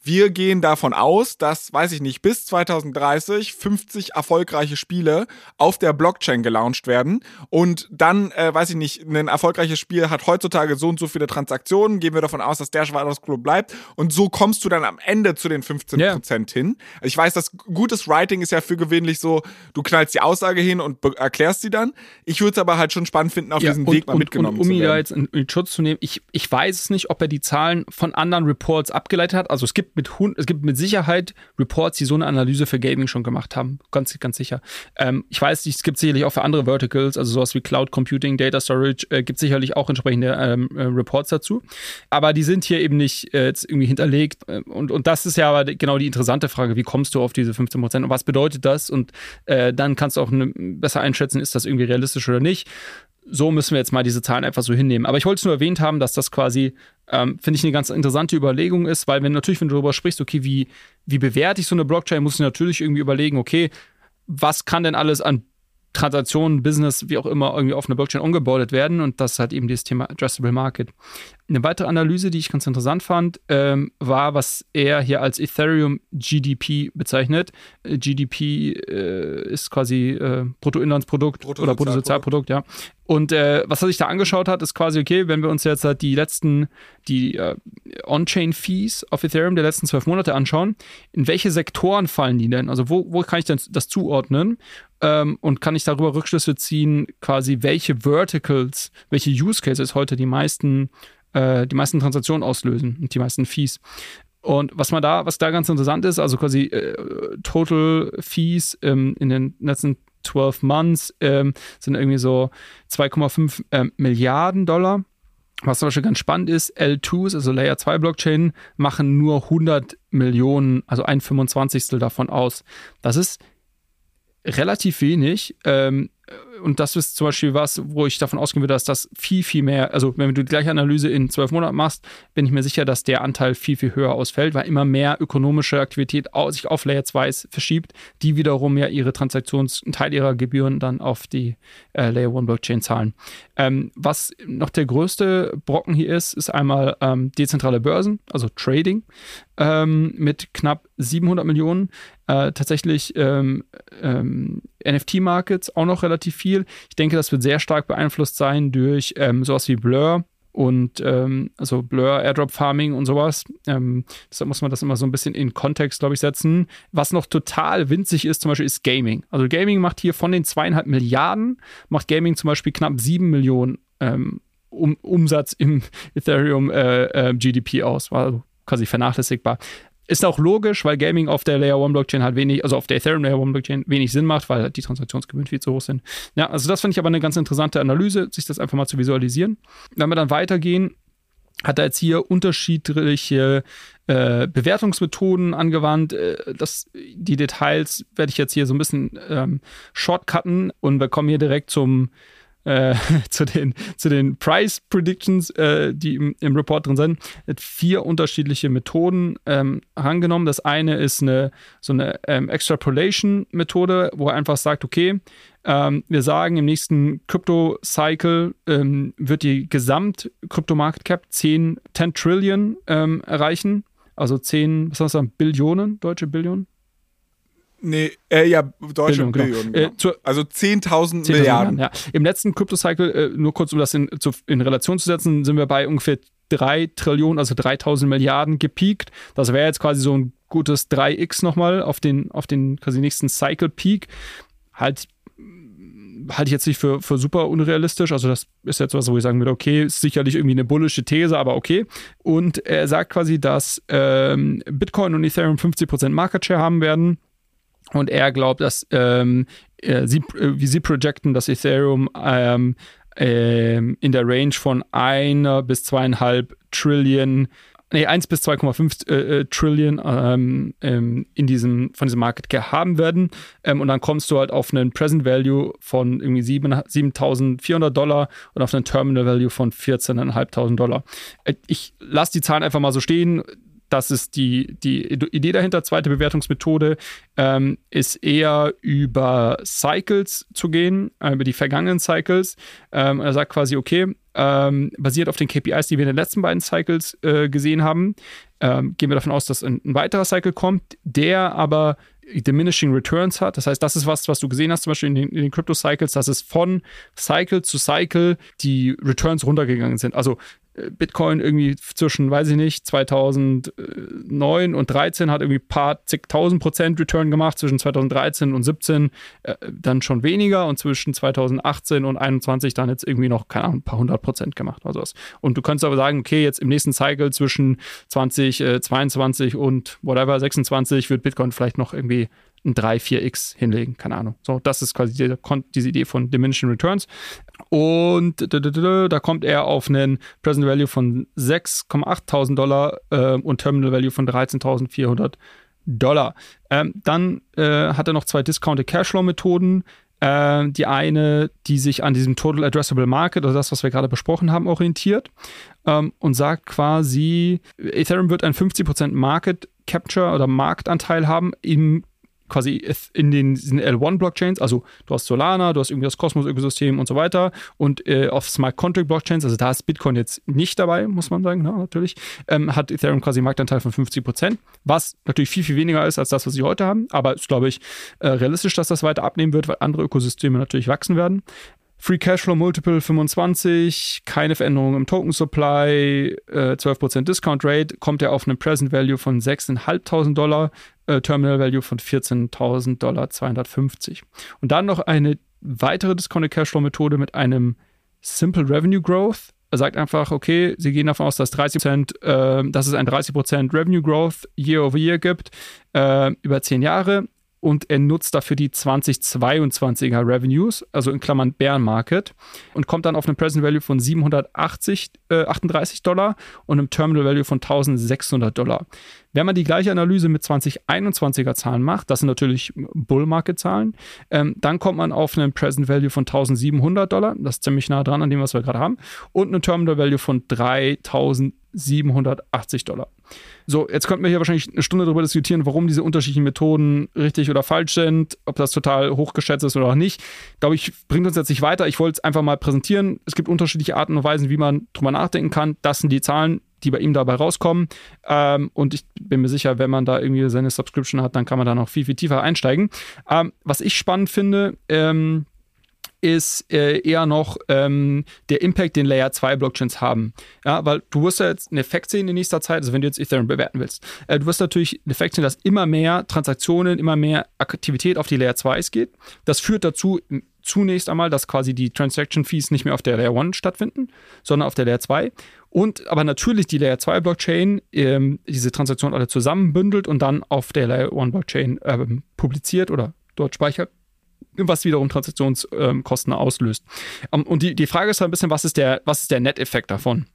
wir gehen davon aus, dass, weiß ich nicht, bis 2030 50 erfolgreiche Spiele auf der Blockchain gelauncht werden und dann, äh, weiß ich nicht, ein erfolgreiches Spiel hat heutzutage so und so viele Transaktionen, gehen wir davon aus, dass der Schwarzklub bleibt und so kommst du dann am Ende zu den 15% yeah. hin. Ich weiß, dass gutes Writing ist ja für gewöhnlich so, du knallst die Aussage hin und erklärst sie dann. Ich würde es aber halt schon spannend finden, auf ja, diesen und, Weg mal und, mitgenommen und, um zu werden. Um ihn da jetzt in, in Schutz zu nehmen, ich, ich weiß es nicht, ob er die Zahlen von anderen Reports abgeleitet hat. Also es gibt mit es gibt mit Sicherheit Reports, die so eine Analyse für Gaming schon gemacht haben. Ganz, ganz sicher. Ähm, ich weiß nicht, es gibt sicherlich auch für andere Verticals, also sowas wie Cloud Computing, Data Storage, äh, gibt sicherlich auch entsprechende ähm, äh, Reports dazu. Aber die sind hier eben nicht äh, jetzt irgendwie hinterlegt. Äh, und, und das ist ja aber genau die interessante Frage. Wie kommst du auf diese 15 Prozent und was bedeutet das? Und äh, dann kannst du auch ne, besser einschätzen, ist das irgendwie realistisch oder nicht so müssen wir jetzt mal diese Zahlen einfach so hinnehmen. Aber ich wollte es nur erwähnt haben, dass das quasi, ähm, finde ich, eine ganz interessante Überlegung ist, weil wenn natürlich, wenn du darüber sprichst, okay, wie, wie bewerte ich so eine Blockchain, musst du natürlich irgendwie überlegen, okay, was kann denn alles an Transaktionen, Business, wie auch immer, irgendwie auf eine Blockchain umgebordet werden. Und das ist halt eben dieses Thema Addressable Market. Eine weitere Analyse, die ich ganz interessant fand, ähm, war, was er hier als Ethereum GDP bezeichnet. Äh, GDP äh, ist quasi äh, Bruttoinlandsprodukt Brutto oder Bruttosozialprodukt, ja. Und äh, was er sich da angeschaut hat, ist quasi, okay, wenn wir uns jetzt halt die letzten, die äh, On-Chain-Fees auf Ethereum der letzten zwölf Monate anschauen, in welche Sektoren fallen die denn? Also wo, wo kann ich denn das zuordnen? Ähm, und kann ich darüber Rückschlüsse ziehen, quasi welche Verticals, welche Use Cases heute die meisten, äh, die meisten Transaktionen auslösen und die meisten Fees. Und was man da, was da ganz interessant ist, also quasi äh, Total Fees ähm, in den letzten 12 Months ähm, sind irgendwie so 2,5 ähm, Milliarden Dollar. Was zum Beispiel ganz spannend ist, L2s, also Layer 2 Blockchain, machen nur 100 Millionen, also ein 25. davon aus. Das ist relativ wenig. Ähm, und das ist zum Beispiel was, wo ich davon ausgehen würde, dass das viel, viel mehr, also wenn du die gleiche Analyse in zwölf Monaten machst, bin ich mir sicher, dass der Anteil viel, viel höher ausfällt, weil immer mehr ökonomische Aktivität sich auf Layer 2 verschiebt, die wiederum ja ihre Transaktions, einen Teil ihrer Gebühren dann auf die äh, Layer 1 Blockchain zahlen. Ähm, was noch der größte Brocken hier ist, ist einmal ähm, dezentrale Börsen, also Trading ähm, mit knapp 700 Millionen. Äh, tatsächlich ähm, ähm, NFT-Markets auch noch relativ viel. Ich denke, das wird sehr stark beeinflusst sein durch ähm, sowas wie Blur und ähm, also Blur, Airdrop Farming und sowas. Ähm, deshalb muss man das immer so ein bisschen in Kontext, glaube ich, setzen. Was noch total winzig ist, zum Beispiel, ist Gaming. Also Gaming macht hier von den zweieinhalb Milliarden, macht Gaming zum Beispiel knapp sieben Millionen ähm, um, Umsatz im <laughs> Ethereum äh, äh, GDP aus. War also quasi vernachlässigbar. Ist auch logisch, weil Gaming auf der Layer 1 Blockchain halt wenig, also auf der Ethereum Layer 1 Blockchain wenig Sinn macht, weil die Transaktionsgebühren viel zu hoch sind. Ja, also das fand ich aber eine ganz interessante Analyse, sich das einfach mal zu visualisieren. Wenn wir dann weitergehen, hat er jetzt hier unterschiedliche äh, Bewertungsmethoden angewandt. Äh, das, die Details werde ich jetzt hier so ein bisschen ähm, shortcutten und wir kommen hier direkt zum äh, <laughs> zu, den, zu den Price Predictions, äh, die im, im, Report drin sind, hat vier unterschiedliche Methoden ähm, herangenommen. Das eine ist eine so eine ähm, Extrapolation-Methode, wo er einfach sagt, okay, ähm, wir sagen, im nächsten Crypto-Cycle ähm, wird die Gesamt-Crypto-Market Cap 10, 10 Trillion ähm, erreichen. Also 10, was soll ich sagen, Billionen, deutsche Billionen? Nee, äh, ja, deutsche Billionen. Billionen genau. äh, zur, also 10.000 10 Milliarden. Ja. Im letzten Crypto-Cycle, äh, nur kurz um das in, zu, in Relation zu setzen, sind wir bei ungefähr 3 Trillionen, also 3000 Milliarden gepiekt. Das wäre jetzt quasi so ein gutes 3x nochmal auf den, auf den quasi nächsten Cycle-Peak. Halt halte ich jetzt nicht für, für super unrealistisch. Also, das ist jetzt was, wo ich sagen würde, okay, ist sicherlich irgendwie eine bullische These, aber okay. Und er sagt quasi, dass ähm, Bitcoin und Ethereum 50% Market Share haben werden und er glaubt, dass ähm, äh, sie, äh, wie sie projecten, dass Ethereum ähm, ähm, in der Range von einer bis zweieinhalb Trillion, nee, 1 bis 2,5 äh, äh, Trillion ähm, ähm, in diesem, von diesem Market Cap haben werden. Ähm, und dann kommst du halt auf einen Present Value von irgendwie 7.400 Dollar und auf einen Terminal Value von 14.500 Dollar. Äh, ich lasse die Zahlen einfach mal so stehen das ist die, die Idee dahinter. Zweite Bewertungsmethode ähm, ist eher über Cycles zu gehen, äh, über die vergangenen Cycles. Ähm, er sagt quasi, okay, ähm, basiert auf den KPIs, die wir in den letzten beiden Cycles äh, gesehen haben, ähm, gehen wir davon aus, dass ein, ein, weiterer Cycle kommt, der aber diminishing returns hat. Das heißt, das ist was, was du gesehen hast, zum Beispiel in den, in den Crypto-Cycles, dass es von Cycle zu Cycle die Returns runtergegangen sind. Also Bitcoin irgendwie zwischen, weiß ich nicht, 2009 und 13 hat irgendwie ein paar zigtausend Prozent Return gemacht, zwischen 2013 und 17 äh, dann schon weniger und zwischen 2018 und 21 dann jetzt irgendwie noch, keine Ahnung, ein paar hundert Prozent gemacht oder sowas. Und du könntest aber sagen, okay, jetzt im nächsten Cycle zwischen 2022 äh, und whatever, 26 wird Bitcoin vielleicht noch irgendwie ein 3, 4x hinlegen, keine Ahnung. So, das ist quasi die, diese Idee von Diminishing Returns. Und da kommt er auf einen Present Value von 6,8.000 Dollar äh, und Terminal Value von 13.400 Dollar. Ähm, dann äh, hat er noch zwei Discounted Cashflow Methoden. Äh, die eine, die sich an diesem Total Addressable Market, also das, was wir gerade besprochen haben, orientiert ähm, und sagt quasi, Ethereum wird ein 50% Market Capture oder Marktanteil haben im quasi in den L1-Blockchains, also du hast Solana, du hast irgendwie das Cosmos-Ökosystem und so weiter und äh, auf Smart Contract-Blockchains, also da ist Bitcoin jetzt nicht dabei, muss man sagen, na, natürlich, ähm, hat Ethereum quasi einen Marktanteil von 50 Prozent, was natürlich viel, viel weniger ist als das, was sie heute haben, aber ist, glaube ich, äh, realistisch, dass das weiter abnehmen wird, weil andere Ökosysteme natürlich wachsen werden. Free Cashflow Multiple 25, keine Veränderung im Token Supply, äh, 12% Discount Rate, kommt er auf einen Present Value von 6.500 Dollar, äh, Terminal Value von 14.000 Dollar 250. Und dann noch eine weitere Discounted Cashflow Methode mit einem Simple Revenue Growth. Er sagt einfach, okay, sie gehen davon aus, dass 30%, äh, dass es ein 30% Revenue Growth year over year gibt, äh, über 10 Jahre und er nutzt dafür die 2022er Revenues, also in Klammern Bear Market, und kommt dann auf einen Present Value von 780, äh, 38 Dollar und einem Terminal Value von 1600 Dollar. Wenn man die gleiche Analyse mit 2021er Zahlen macht, das sind natürlich Bull Market Zahlen, ähm, dann kommt man auf einen Present Value von 1700 Dollar, das ist ziemlich nah dran an dem, was wir gerade haben, und einen Terminal Value von 3780 Dollar. So, jetzt könnten wir hier wahrscheinlich eine Stunde darüber diskutieren, warum diese unterschiedlichen Methoden richtig oder falsch sind, ob das total hochgeschätzt ist oder auch nicht. Glaube ich, bringt uns jetzt nicht weiter. Ich wollte es einfach mal präsentieren. Es gibt unterschiedliche Arten und Weisen, wie man drüber nachdenken kann. Das sind die Zahlen, die bei ihm dabei rauskommen. Ähm, und ich bin mir sicher, wenn man da irgendwie seine Subscription hat, dann kann man da noch viel, viel tiefer einsteigen. Ähm, was ich spannend finde, ähm, ist äh, eher noch ähm, der Impact, den Layer 2 Blockchains haben. Ja, weil du wirst ja jetzt einen Effekt sehen in nächster Zeit, also wenn du jetzt Ethereum bewerten willst. Äh, du wirst natürlich einen Effekt sehen, dass immer mehr Transaktionen, immer mehr Aktivität auf die Layer 2s geht. Das führt dazu, zunächst einmal, dass quasi die Transaction Fees nicht mehr auf der Layer 1 stattfinden, sondern auf der Layer 2. Und aber natürlich die Layer 2 Blockchain ähm, diese Transaktionen alle zusammenbündelt und dann auf der Layer 1 Blockchain ähm, publiziert oder dort speichert was wiederum Transaktionskosten auslöst. Ähm, und die, die Frage ist halt ein bisschen, was ist der, was ist der Net-Effekt davon?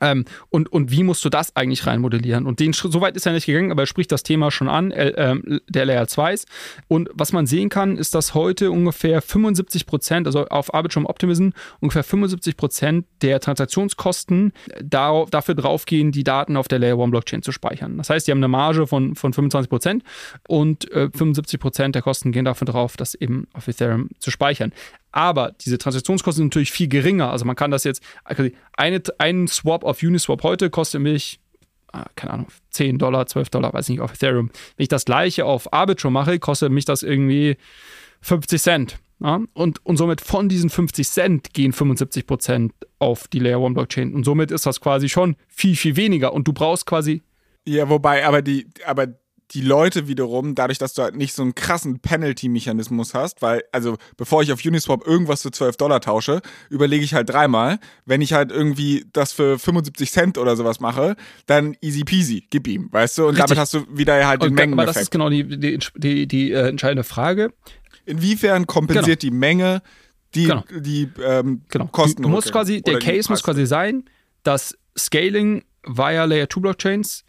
Ähm, und, und wie musst du das eigentlich reinmodellieren? Und den so weit ist er nicht gegangen, aber er spricht das Thema schon an, äh, äh, der Layer 2s. Und was man sehen kann, ist, dass heute ungefähr 75 Prozent, also auf Arbitrum Optimism, ungefähr 75 Prozent der Transaktionskosten darauf, dafür draufgehen, die Daten auf der Layer 1 Blockchain zu speichern. Das heißt, die haben eine Marge von, von 25 Prozent und äh, 75 Prozent der Kosten gehen dafür drauf, das eben auf Ethereum zu speichern. Aber diese Transaktionskosten sind natürlich viel geringer. Also man kann das jetzt, eine, ein Swap auf Uniswap heute kostet mich, ah, keine Ahnung, 10 Dollar, 12 Dollar, weiß nicht, auf Ethereum. Wenn ich das gleiche auf Arbitrum mache, kostet mich das irgendwie 50 Cent. Ja? Und, und somit von diesen 50 Cent gehen 75 Prozent auf die Layer 1 Blockchain. Und somit ist das quasi schon viel, viel weniger. Und du brauchst quasi. Ja, wobei, aber die, aber die Leute wiederum, dadurch, dass du halt nicht so einen krassen Penalty-Mechanismus hast, weil, also bevor ich auf Uniswap irgendwas für 12 Dollar tausche, überlege ich halt dreimal. Wenn ich halt irgendwie das für 75 Cent oder sowas mache, dann easy peasy, gib ihm, weißt du? Und Richtig. damit hast du wieder halt den Mengen. Aber das ist genau die, die, die, die äh, entscheidende Frage. Inwiefern kompensiert genau. die Menge die, genau. die ähm, genau. Kosten? Du musst quasi, der Case muss quasi sein, dass Scaling via Layer 2 Blockchains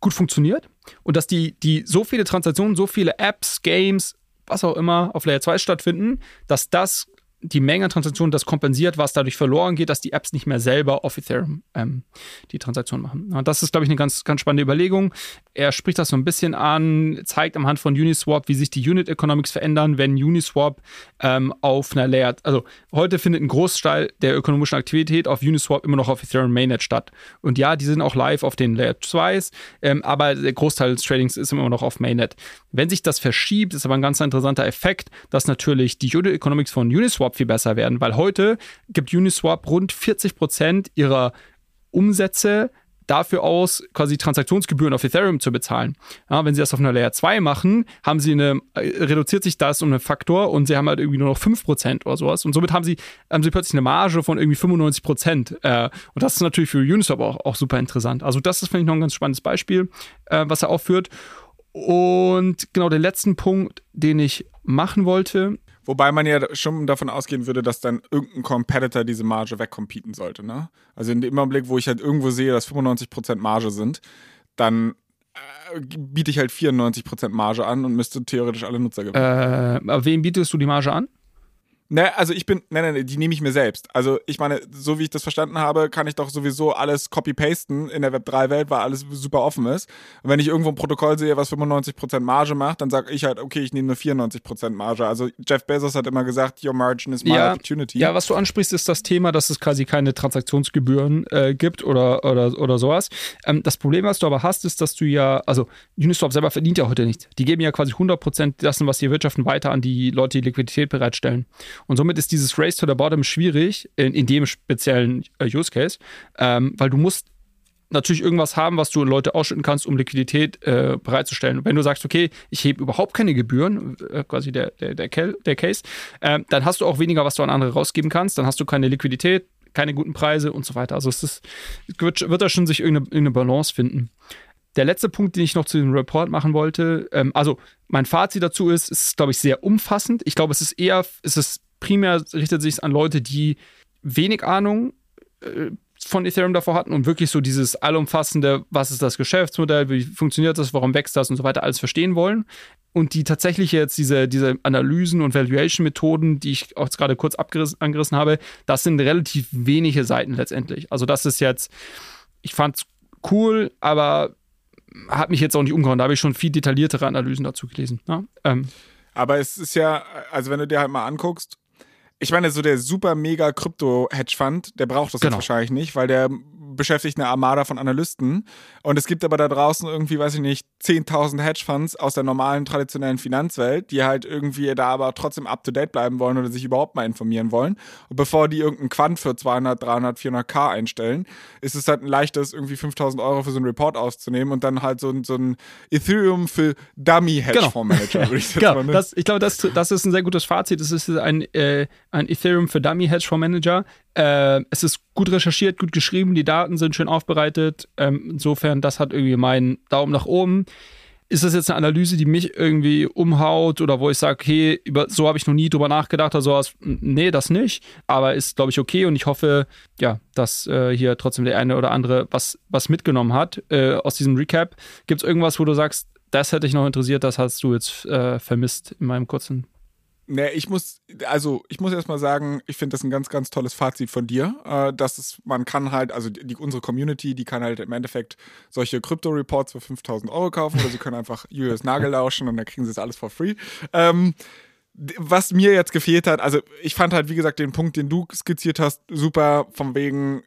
gut funktioniert und dass die, die so viele Transaktionen, so viele Apps, Games, was auch immer auf Layer 2 stattfinden, dass das die Menge an Transaktionen das kompensiert, was dadurch verloren geht, dass die Apps nicht mehr selber auf Ethereum ähm, die Transaktion machen. Und das ist, glaube ich, eine ganz, ganz spannende Überlegung. Er spricht das so ein bisschen an, zeigt am Hand von Uniswap, wie sich die Unit Economics verändern, wenn Uniswap ähm, auf einer Layer, also heute findet ein Großteil der ökonomischen Aktivität auf Uniswap immer noch auf Ethereum Mainnet statt. Und ja, die sind auch live auf den Layer 2s, ähm, aber der Großteil des Tradings ist immer noch auf Mainnet. Wenn sich das verschiebt, ist aber ein ganz interessanter Effekt, dass natürlich die Unit Economics von Uniswap viel besser werden, weil heute gibt Uniswap rund 40 Prozent ihrer Umsätze dafür aus, quasi Transaktionsgebühren auf Ethereum zu bezahlen. Ja, wenn sie das auf einer Layer 2 machen, haben sie eine, äh, reduziert sich das um einen Faktor und sie haben halt irgendwie nur noch 5% oder sowas. Und somit haben sie, haben sie plötzlich eine Marge von irgendwie 95%. Äh, und das ist natürlich für Uniswap auch, auch super interessant. Also, das ist, finde ich, noch ein ganz spannendes Beispiel, äh, was er aufführt. Und genau der letzten Punkt, den ich machen wollte, Wobei man ja schon davon ausgehen würde, dass dann irgendein Competitor diese Marge wegcompeten sollte. Ne? Also in dem Augenblick, wo ich halt irgendwo sehe, dass 95% Marge sind, dann äh, biete ich halt 94% Marge an und müsste theoretisch alle Nutzer gewinnen. Äh, wem bietest du die Marge an? Ne, also ich bin, ne, ne, ne, die nehme ich mir selbst. Also ich meine, so wie ich das verstanden habe, kann ich doch sowieso alles copy-pasten in der Web3-Welt, weil alles super offen ist. Und wenn ich irgendwo ein Protokoll sehe, was 95% Marge macht, dann sage ich halt, okay, ich nehme nur 94% Marge. Also Jeff Bezos hat immer gesagt, your margin is my ja, opportunity. Ja, was du ansprichst, ist das Thema, dass es quasi keine Transaktionsgebühren äh, gibt oder, oder, oder sowas. Ähm, das Problem, was du aber hast, ist, dass du ja, also Uniswap selber verdient ja heute nichts. Die geben ja quasi 100% dessen, was sie wirtschaften, weiter an die Leute, die Liquidität bereitstellen. Und somit ist dieses Race to the Bottom schwierig, in, in dem speziellen äh, Use Case, ähm, weil du musst natürlich irgendwas haben, was du Leute ausschütten kannst, um Liquidität äh, bereitzustellen. Und wenn du sagst, okay, ich hebe überhaupt keine Gebühren, äh, quasi der, der, der, der Case, äh, dann hast du auch weniger, was du an andere rausgeben kannst, dann hast du keine Liquidität, keine guten Preise und so weiter. Also es ist, wird, wird da schon sich irgendeine, irgendeine Balance finden. der letzte Punkt, den ich noch zu dem Report machen wollte, ähm, also mein Fazit dazu ist, es ist, glaube ich, sehr umfassend. Ich glaube, es ist eher, es ist primär, richtet sich an Leute, die wenig Ahnung äh, von Ethereum davor hatten und wirklich so dieses allumfassende, was ist das Geschäftsmodell, wie funktioniert das, warum wächst das und so weiter, alles verstehen wollen. Und die tatsächlich jetzt diese, diese Analysen und Valuation-Methoden, die ich auch gerade kurz angerissen habe, das sind relativ wenige Seiten letztendlich. Also das ist jetzt, ich fand es cool, aber hat mich jetzt auch nicht umgehauen. Da habe ich schon viel detailliertere Analysen dazu gelesen. Ne? Ähm. Aber es ist ja, also wenn du dir halt mal anguckst, ich meine, so der super mega Krypto-Hedgefonds, der braucht das genau. jetzt wahrscheinlich nicht, weil der beschäftigt eine Armada von Analysten. Und es gibt aber da draußen irgendwie, weiß ich nicht, 10.000 Hedgefonds aus der normalen, traditionellen Finanzwelt, die halt irgendwie da aber trotzdem up to date bleiben wollen oder sich überhaupt mal informieren wollen. Und bevor die irgendeinen Quant für 200, 300, 400k einstellen, ist es halt ein leichtes, irgendwie 5.000 Euro für so einen Report auszunehmen und dann halt so, so ein Ethereum für Dummy Hedgefondsmanager, genau. würde ich <laughs> genau. mal das, Ich glaube, das, das ist ein sehr gutes Fazit. Es ist ein, äh, ein Ethereum für Dummy Hedgefondsmanager. Äh, es ist gut recherchiert, gut geschrieben, die Daten sind schön aufbereitet. Ähm, insofern, das hat irgendwie meinen Daumen nach oben. Ist das jetzt eine Analyse, die mich irgendwie umhaut oder wo ich sage, okay, über, so habe ich noch nie drüber nachgedacht oder sowas? Nee, das nicht. Aber ist, glaube ich, okay und ich hoffe, ja, dass äh, hier trotzdem der eine oder andere was, was mitgenommen hat äh, aus diesem Recap. Gibt es irgendwas, wo du sagst, das hätte ich noch interessiert, das hast du jetzt äh, vermisst in meinem kurzen Ne, ich muss, also ich muss erstmal sagen, ich finde das ein ganz, ganz tolles Fazit von dir. Äh, dass es, man kann halt, also die, unsere Community, die kann halt im Endeffekt solche Krypto-Reports für 5000 Euro kaufen oder sie können einfach <laughs> Julius Nagel lauschen und dann kriegen sie es alles for free. Ähm, was mir jetzt gefehlt hat, also ich fand halt, wie gesagt, den Punkt, den du skizziert hast, super, von wegen,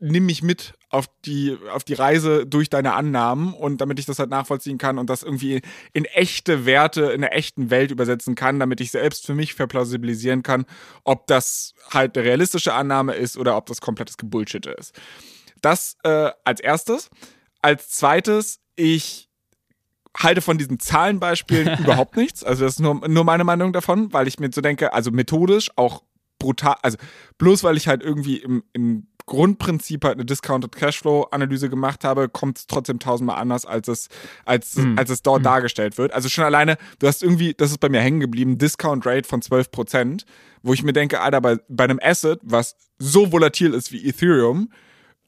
nimm mich mit auf die, auf die Reise durch deine Annahmen und damit ich das halt nachvollziehen kann und das irgendwie in echte Werte, in der echten Welt übersetzen kann, damit ich selbst für mich verplausibilisieren kann, ob das halt eine realistische Annahme ist oder ob das komplettes Gebullshit ist. Das äh, als erstes. Als zweites, ich halte von diesen Zahlenbeispielen <laughs> überhaupt nichts. Also das ist nur, nur meine Meinung davon, weil ich mir so denke, also methodisch auch brutal, also bloß weil ich halt irgendwie im, im Grundprinzip halt eine Discounted Cashflow-Analyse gemacht habe, kommt es trotzdem tausendmal anders, als es, als, mm. als es dort mm. dargestellt wird. Also schon alleine, du hast irgendwie, das ist bei mir hängen geblieben, Discount Rate von 12%, wo ich mir denke, Alter, bei, bei einem Asset, was so volatil ist wie Ethereum,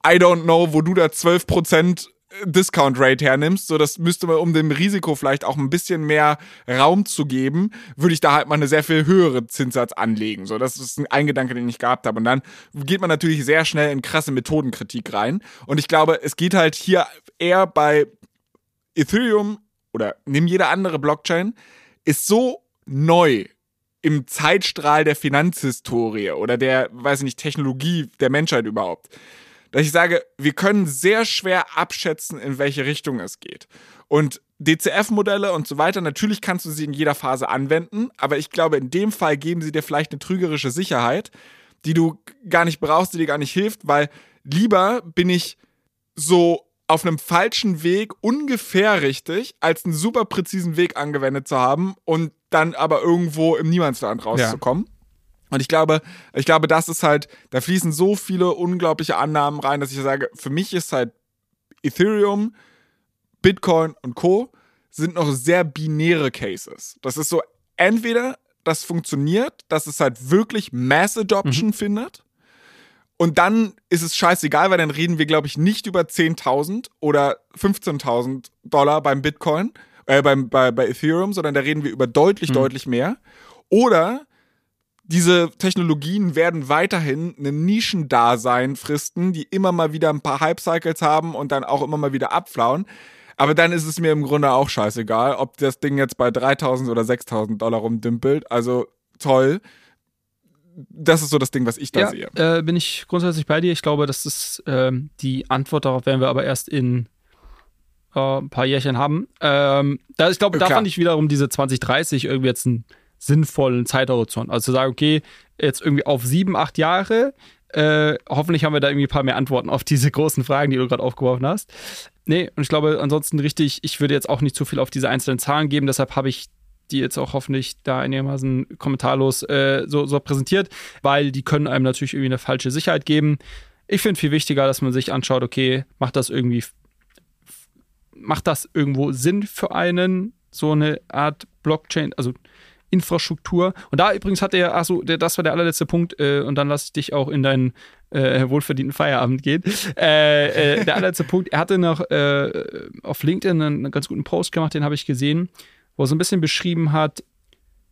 I don't know, wo du da 12% Discount Rate hernimmst, so das müsste man, um dem Risiko vielleicht auch ein bisschen mehr Raum zu geben, würde ich da halt mal eine sehr viel höhere Zinssatz anlegen. So, das ist ein Gedanke, den ich gehabt habe. Und dann geht man natürlich sehr schnell in krasse Methodenkritik rein. Und ich glaube, es geht halt hier eher bei Ethereum oder nimm jede andere Blockchain, ist so neu im Zeitstrahl der Finanzhistorie oder der, weiß ich nicht, Technologie der Menschheit überhaupt dass ich sage, wir können sehr schwer abschätzen, in welche Richtung es geht. Und DCF-Modelle und so weiter, natürlich kannst du sie in jeder Phase anwenden, aber ich glaube, in dem Fall geben sie dir vielleicht eine trügerische Sicherheit, die du gar nicht brauchst, die dir gar nicht hilft, weil lieber bin ich so auf einem falschen Weg ungefähr richtig, als einen super präzisen Weg angewendet zu haben und dann aber irgendwo im Niemandsland rauszukommen. Ja. Und ich glaube, ich glaube, das ist halt, da fließen so viele unglaubliche Annahmen rein, dass ich sage, für mich ist halt Ethereum, Bitcoin und Co. sind noch sehr binäre Cases. Das ist so, entweder das funktioniert, dass es halt wirklich Mass Adoption mhm. findet. Und dann ist es scheißegal, weil dann reden wir, glaube ich, nicht über 10.000 oder 15.000 Dollar beim Bitcoin, äh, beim, bei, bei Ethereum, sondern da reden wir über deutlich, mhm. deutlich mehr. Oder diese Technologien werden weiterhin ein Nischendasein fristen, die immer mal wieder ein paar Hype-Cycles haben und dann auch immer mal wieder abflauen. Aber dann ist es mir im Grunde auch scheißegal, ob das Ding jetzt bei 3000 oder 6000 Dollar rumdümpelt. Also toll. Das ist so das Ding, was ich da ja, sehe. Äh, bin ich grundsätzlich bei dir. Ich glaube, das ist ähm, die Antwort darauf, werden wir aber erst in äh, ein paar Jährchen haben. Ähm, da, ich glaube, da fand ich wiederum diese 2030 irgendwie jetzt ein sinnvollen Zeithorizont. Also zu sagen, okay, jetzt irgendwie auf sieben, acht Jahre, äh, hoffentlich haben wir da irgendwie ein paar mehr Antworten auf diese großen Fragen, die du gerade aufgeworfen hast. Nee, und ich glaube ansonsten richtig, ich würde jetzt auch nicht zu viel auf diese einzelnen Zahlen geben, deshalb habe ich die jetzt auch hoffentlich da einigermaßen kommentarlos äh, so, so präsentiert, weil die können einem natürlich irgendwie eine falsche Sicherheit geben. Ich finde viel wichtiger, dass man sich anschaut, okay, macht das irgendwie macht das irgendwo Sinn für einen, so eine Art Blockchain, also Infrastruktur. Und da übrigens hat er, achso, das war der allerletzte Punkt, äh, und dann lasse ich dich auch in deinen äh, wohlverdienten Feierabend gehen. Äh, äh, der allerletzte Punkt, er hatte noch äh, auf LinkedIn einen, einen, ganz guten Post gemacht, den habe ich gesehen, wo er so ein bisschen beschrieben hat,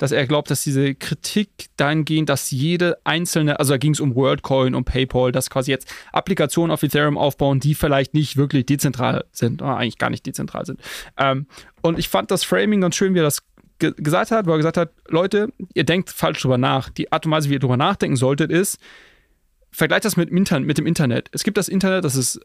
dass er glaubt, dass diese Kritik dahingehend, dass jede einzelne, also da ging es um WorldCoin, um PayPal, dass quasi jetzt Applikationen auf Ethereum aufbauen, die vielleicht nicht wirklich dezentral sind, oder eigentlich gar nicht dezentral sind. Ähm, und ich fand das Framing ganz schön, wie er das ge gesagt hat, wo er gesagt hat, Leute, ihr denkt falsch drüber nach. Die Art und Weise, wie ihr drüber nachdenken solltet, ist, vergleicht das mit, mit dem Internet. Es gibt das Internet, das ist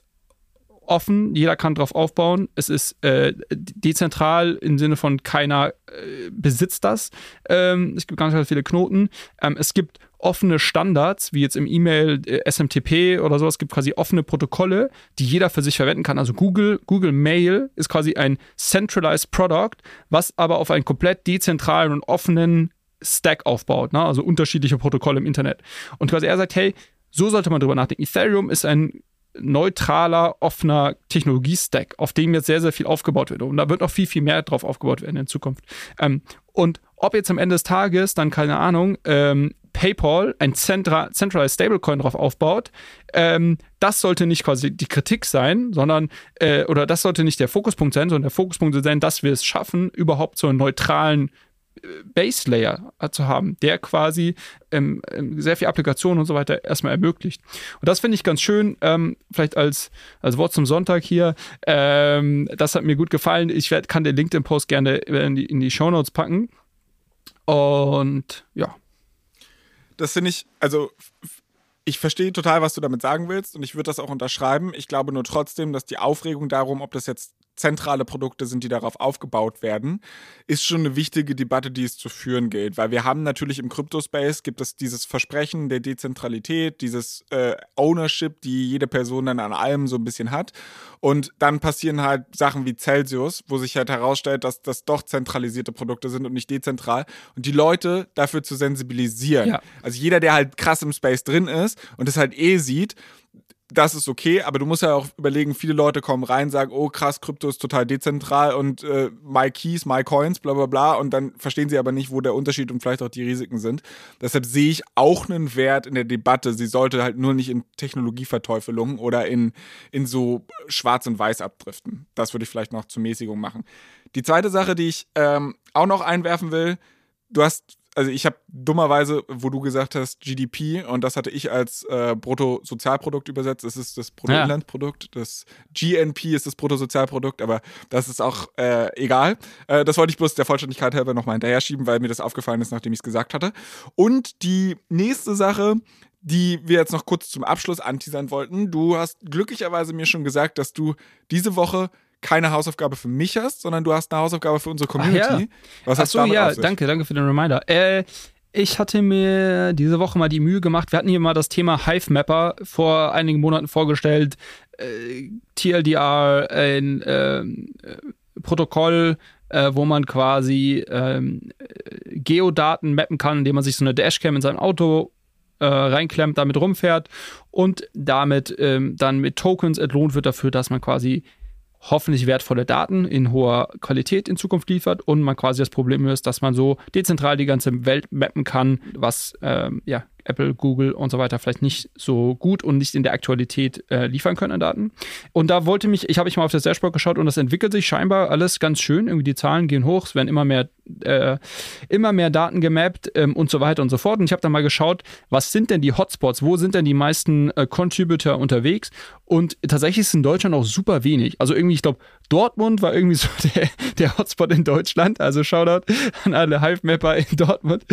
offen, jeder kann drauf aufbauen. Es ist äh, dezentral im Sinne von keiner äh, besitzt das. Ähm, es gibt ganz, ganz viele Knoten. Ähm, es gibt offene Standards, wie jetzt im E-Mail äh, SMTP oder sowas, gibt quasi offene Protokolle, die jeder für sich verwenden kann. Also Google, Google Mail ist quasi ein centralized Product, was aber auf einen komplett dezentralen und offenen Stack aufbaut, ne? also unterschiedliche Protokolle im Internet. Und quasi er sagt, hey, so sollte man drüber nachdenken. Ethereum ist ein neutraler, offener Technologie-Stack, auf dem jetzt sehr, sehr viel aufgebaut wird. Und da wird noch viel, viel mehr drauf aufgebaut werden in Zukunft. Ähm, und ob jetzt am Ende des Tages dann, keine Ahnung, ähm, PayPal ein Centra Centralized Stablecoin drauf aufbaut, ähm, das sollte nicht quasi die Kritik sein, sondern, äh, oder das sollte nicht der Fokuspunkt sein, sondern der Fokuspunkt sollte sein, dass wir es schaffen, überhaupt so einen neutralen Base Layer zu haben, der quasi ähm, ähm, sehr viel Applikationen und so weiter erstmal ermöglicht. Und das finde ich ganz schön, ähm, vielleicht als, als Wort zum Sonntag hier. Ähm, das hat mir gut gefallen. Ich werd, kann den LinkedIn-Post gerne in die, in die Show Notes packen. Und ja. Das finde ich, also ich verstehe total, was du damit sagen willst und ich würde das auch unterschreiben. Ich glaube nur trotzdem, dass die Aufregung darum, ob das jetzt zentrale Produkte sind, die darauf aufgebaut werden, ist schon eine wichtige Debatte, die es zu führen gilt. Weil wir haben natürlich im Crypto-Space gibt es dieses Versprechen der Dezentralität, dieses äh, Ownership, die jede Person dann an allem so ein bisschen hat. Und dann passieren halt Sachen wie Celsius, wo sich halt herausstellt, dass das doch zentralisierte Produkte sind und nicht dezentral. Und die Leute dafür zu sensibilisieren. Ja. Also jeder, der halt krass im Space drin ist und es halt eh sieht, das ist okay, aber du musst ja auch überlegen, viele Leute kommen rein, sagen, oh krass, Krypto ist total dezentral und äh, my keys, my coins, bla bla bla und dann verstehen sie aber nicht, wo der Unterschied und vielleicht auch die Risiken sind. Deshalb sehe ich auch einen Wert in der Debatte. Sie sollte halt nur nicht in Technologieverteufelung oder in, in so schwarz und weiß abdriften. Das würde ich vielleicht noch zur Mäßigung machen. Die zweite Sache, die ich ähm, auch noch einwerfen will, du hast also ich habe dummerweise, wo du gesagt hast, GDP und das hatte ich als äh, Bruttosozialprodukt übersetzt. Das ist das Bruttoinlandsprodukt. Ja. Das GNP ist das Bruttosozialprodukt, aber das ist auch äh, egal. Äh, das wollte ich bloß der Vollständigkeit halber nochmal hinterher schieben, weil mir das aufgefallen ist, nachdem ich es gesagt hatte. Und die nächste Sache, die wir jetzt noch kurz zum Abschluss anteasern wollten. Du hast glücklicherweise mir schon gesagt, dass du diese Woche keine Hausaufgabe für mich hast, sondern du hast eine Hausaufgabe für unsere Community. Ach ja. Was Ach so, ja, danke, danke für den Reminder. Äh, ich hatte mir diese Woche mal die Mühe gemacht. Wir hatten hier mal das Thema Hive Mapper vor einigen Monaten vorgestellt. Äh, TLDR, ein äh, Protokoll, äh, wo man quasi ähm, Geodaten mappen kann, indem man sich so eine Dashcam in sein Auto äh, reinklemmt, damit rumfährt und damit ähm, dann mit Tokens entlohnt wird dafür, dass man quasi hoffentlich wertvolle Daten in hoher Qualität in Zukunft liefert und man quasi das Problem ist, dass man so dezentral die ganze Welt mappen kann, was ähm, ja Apple, Google und so weiter vielleicht nicht so gut und nicht in der Aktualität äh, liefern können an Daten. Und da wollte mich, ich habe ich mal auf das Dashboard geschaut und das entwickelt sich scheinbar alles ganz schön. Irgendwie die Zahlen gehen hoch, es werden immer mehr, äh, immer mehr Daten gemappt ähm, und so weiter und so fort. Und ich habe dann mal geschaut, was sind denn die Hotspots, wo sind denn die meisten äh, Contributor unterwegs? Und tatsächlich ist in Deutschland auch super wenig. Also irgendwie, ich glaube, Dortmund war irgendwie <laughs> so der, der Hotspot in Deutschland. Also Shoutout an alle Hive-Mapper in Dortmund.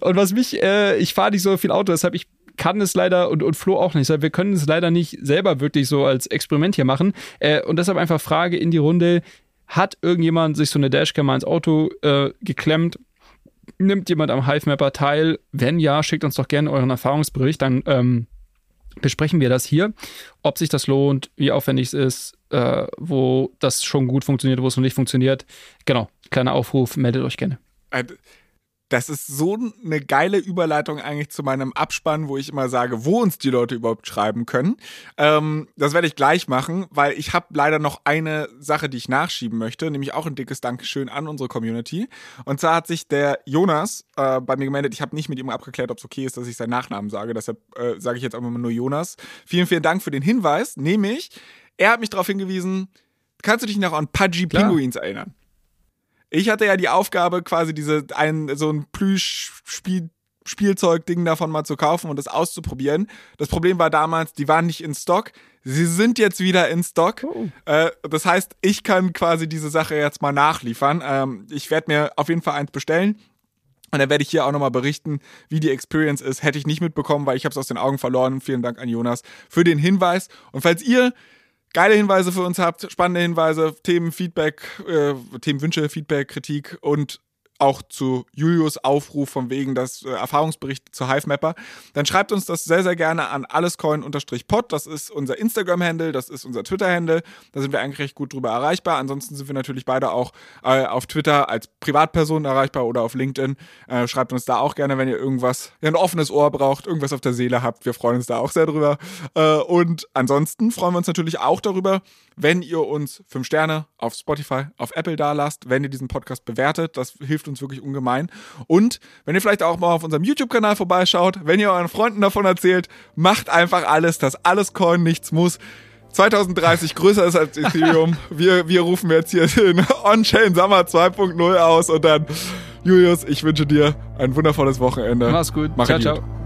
Und was mich, äh, ich fahre nicht so viel Auto, deshalb ich kann es leider und, und Flo auch nicht. Wir können es leider nicht selber wirklich so als Experiment hier machen. Äh, und deshalb einfach Frage in die Runde: Hat irgendjemand sich so eine Dashcam ins Auto äh, geklemmt? Nimmt jemand am Hive-Mapper teil? Wenn ja, schickt uns doch gerne euren Erfahrungsbericht. Dann ähm, besprechen wir das hier, ob sich das lohnt, wie aufwendig es ist, äh, wo das schon gut funktioniert, wo es noch nicht funktioniert. Genau, kleiner Aufruf, meldet euch gerne. Das ist so eine geile Überleitung eigentlich zu meinem Abspann, wo ich immer sage, wo uns die Leute überhaupt schreiben können. Ähm, das werde ich gleich machen, weil ich habe leider noch eine Sache, die ich nachschieben möchte, nämlich auch ein dickes Dankeschön an unsere Community. Und zwar hat sich der Jonas äh, bei mir gemeldet. Ich habe nicht mit ihm abgeklärt, ob es okay ist, dass ich seinen Nachnamen sage. Deshalb äh, sage ich jetzt einfach mal nur Jonas. Vielen, vielen Dank für den Hinweis. Nämlich, er hat mich darauf hingewiesen, kannst du dich noch an Pudgy Pinguins erinnern? Ich hatte ja die Aufgabe, quasi diese ein so ein Plüsch-Spiel Spielzeugding davon mal zu kaufen und das auszuprobieren. Das Problem war damals, die waren nicht in Stock. Sie sind jetzt wieder in Stock. Oh. Äh, das heißt, ich kann quasi diese Sache jetzt mal nachliefern. Ähm, ich werde mir auf jeden Fall eins bestellen. Und dann werde ich hier auch nochmal berichten, wie die Experience ist. Hätte ich nicht mitbekommen, weil ich habe es aus den Augen verloren. Vielen Dank an Jonas für den Hinweis. Und falls ihr geile Hinweise für uns habt, spannende Hinweise, Themen, Feedback, äh, Themenwünsche, Feedback, Kritik und auch zu Julius Aufruf von wegen das äh, Erfahrungsbericht zu Hivemapper, dann schreibt uns das sehr, sehr gerne an allescoin-pod. Das ist unser Instagram-Handle, das ist unser Twitter-Handle. Da sind wir eigentlich recht gut drüber erreichbar. Ansonsten sind wir natürlich beide auch äh, auf Twitter als Privatperson erreichbar oder auf LinkedIn. Äh, schreibt uns da auch gerne, wenn ihr irgendwas, ja, ein offenes Ohr braucht, irgendwas auf der Seele habt. Wir freuen uns da auch sehr drüber. Äh, und ansonsten freuen wir uns natürlich auch darüber, wenn ihr uns fünf Sterne auf Spotify, auf Apple da lasst, wenn ihr diesen Podcast bewertet. Das hilft uns wirklich ungemein. Und wenn ihr vielleicht auch mal auf unserem YouTube-Kanal vorbeischaut, wenn ihr euren Freunden davon erzählt, macht einfach alles, dass alles Coin nichts muss. 2030 größer ist als Ethereum. Wir, wir rufen jetzt hier den On-Chain Summer 2.0 aus und dann, Julius, ich wünsche dir ein wundervolles Wochenende. Mach's gut. Mach ciao, ciao.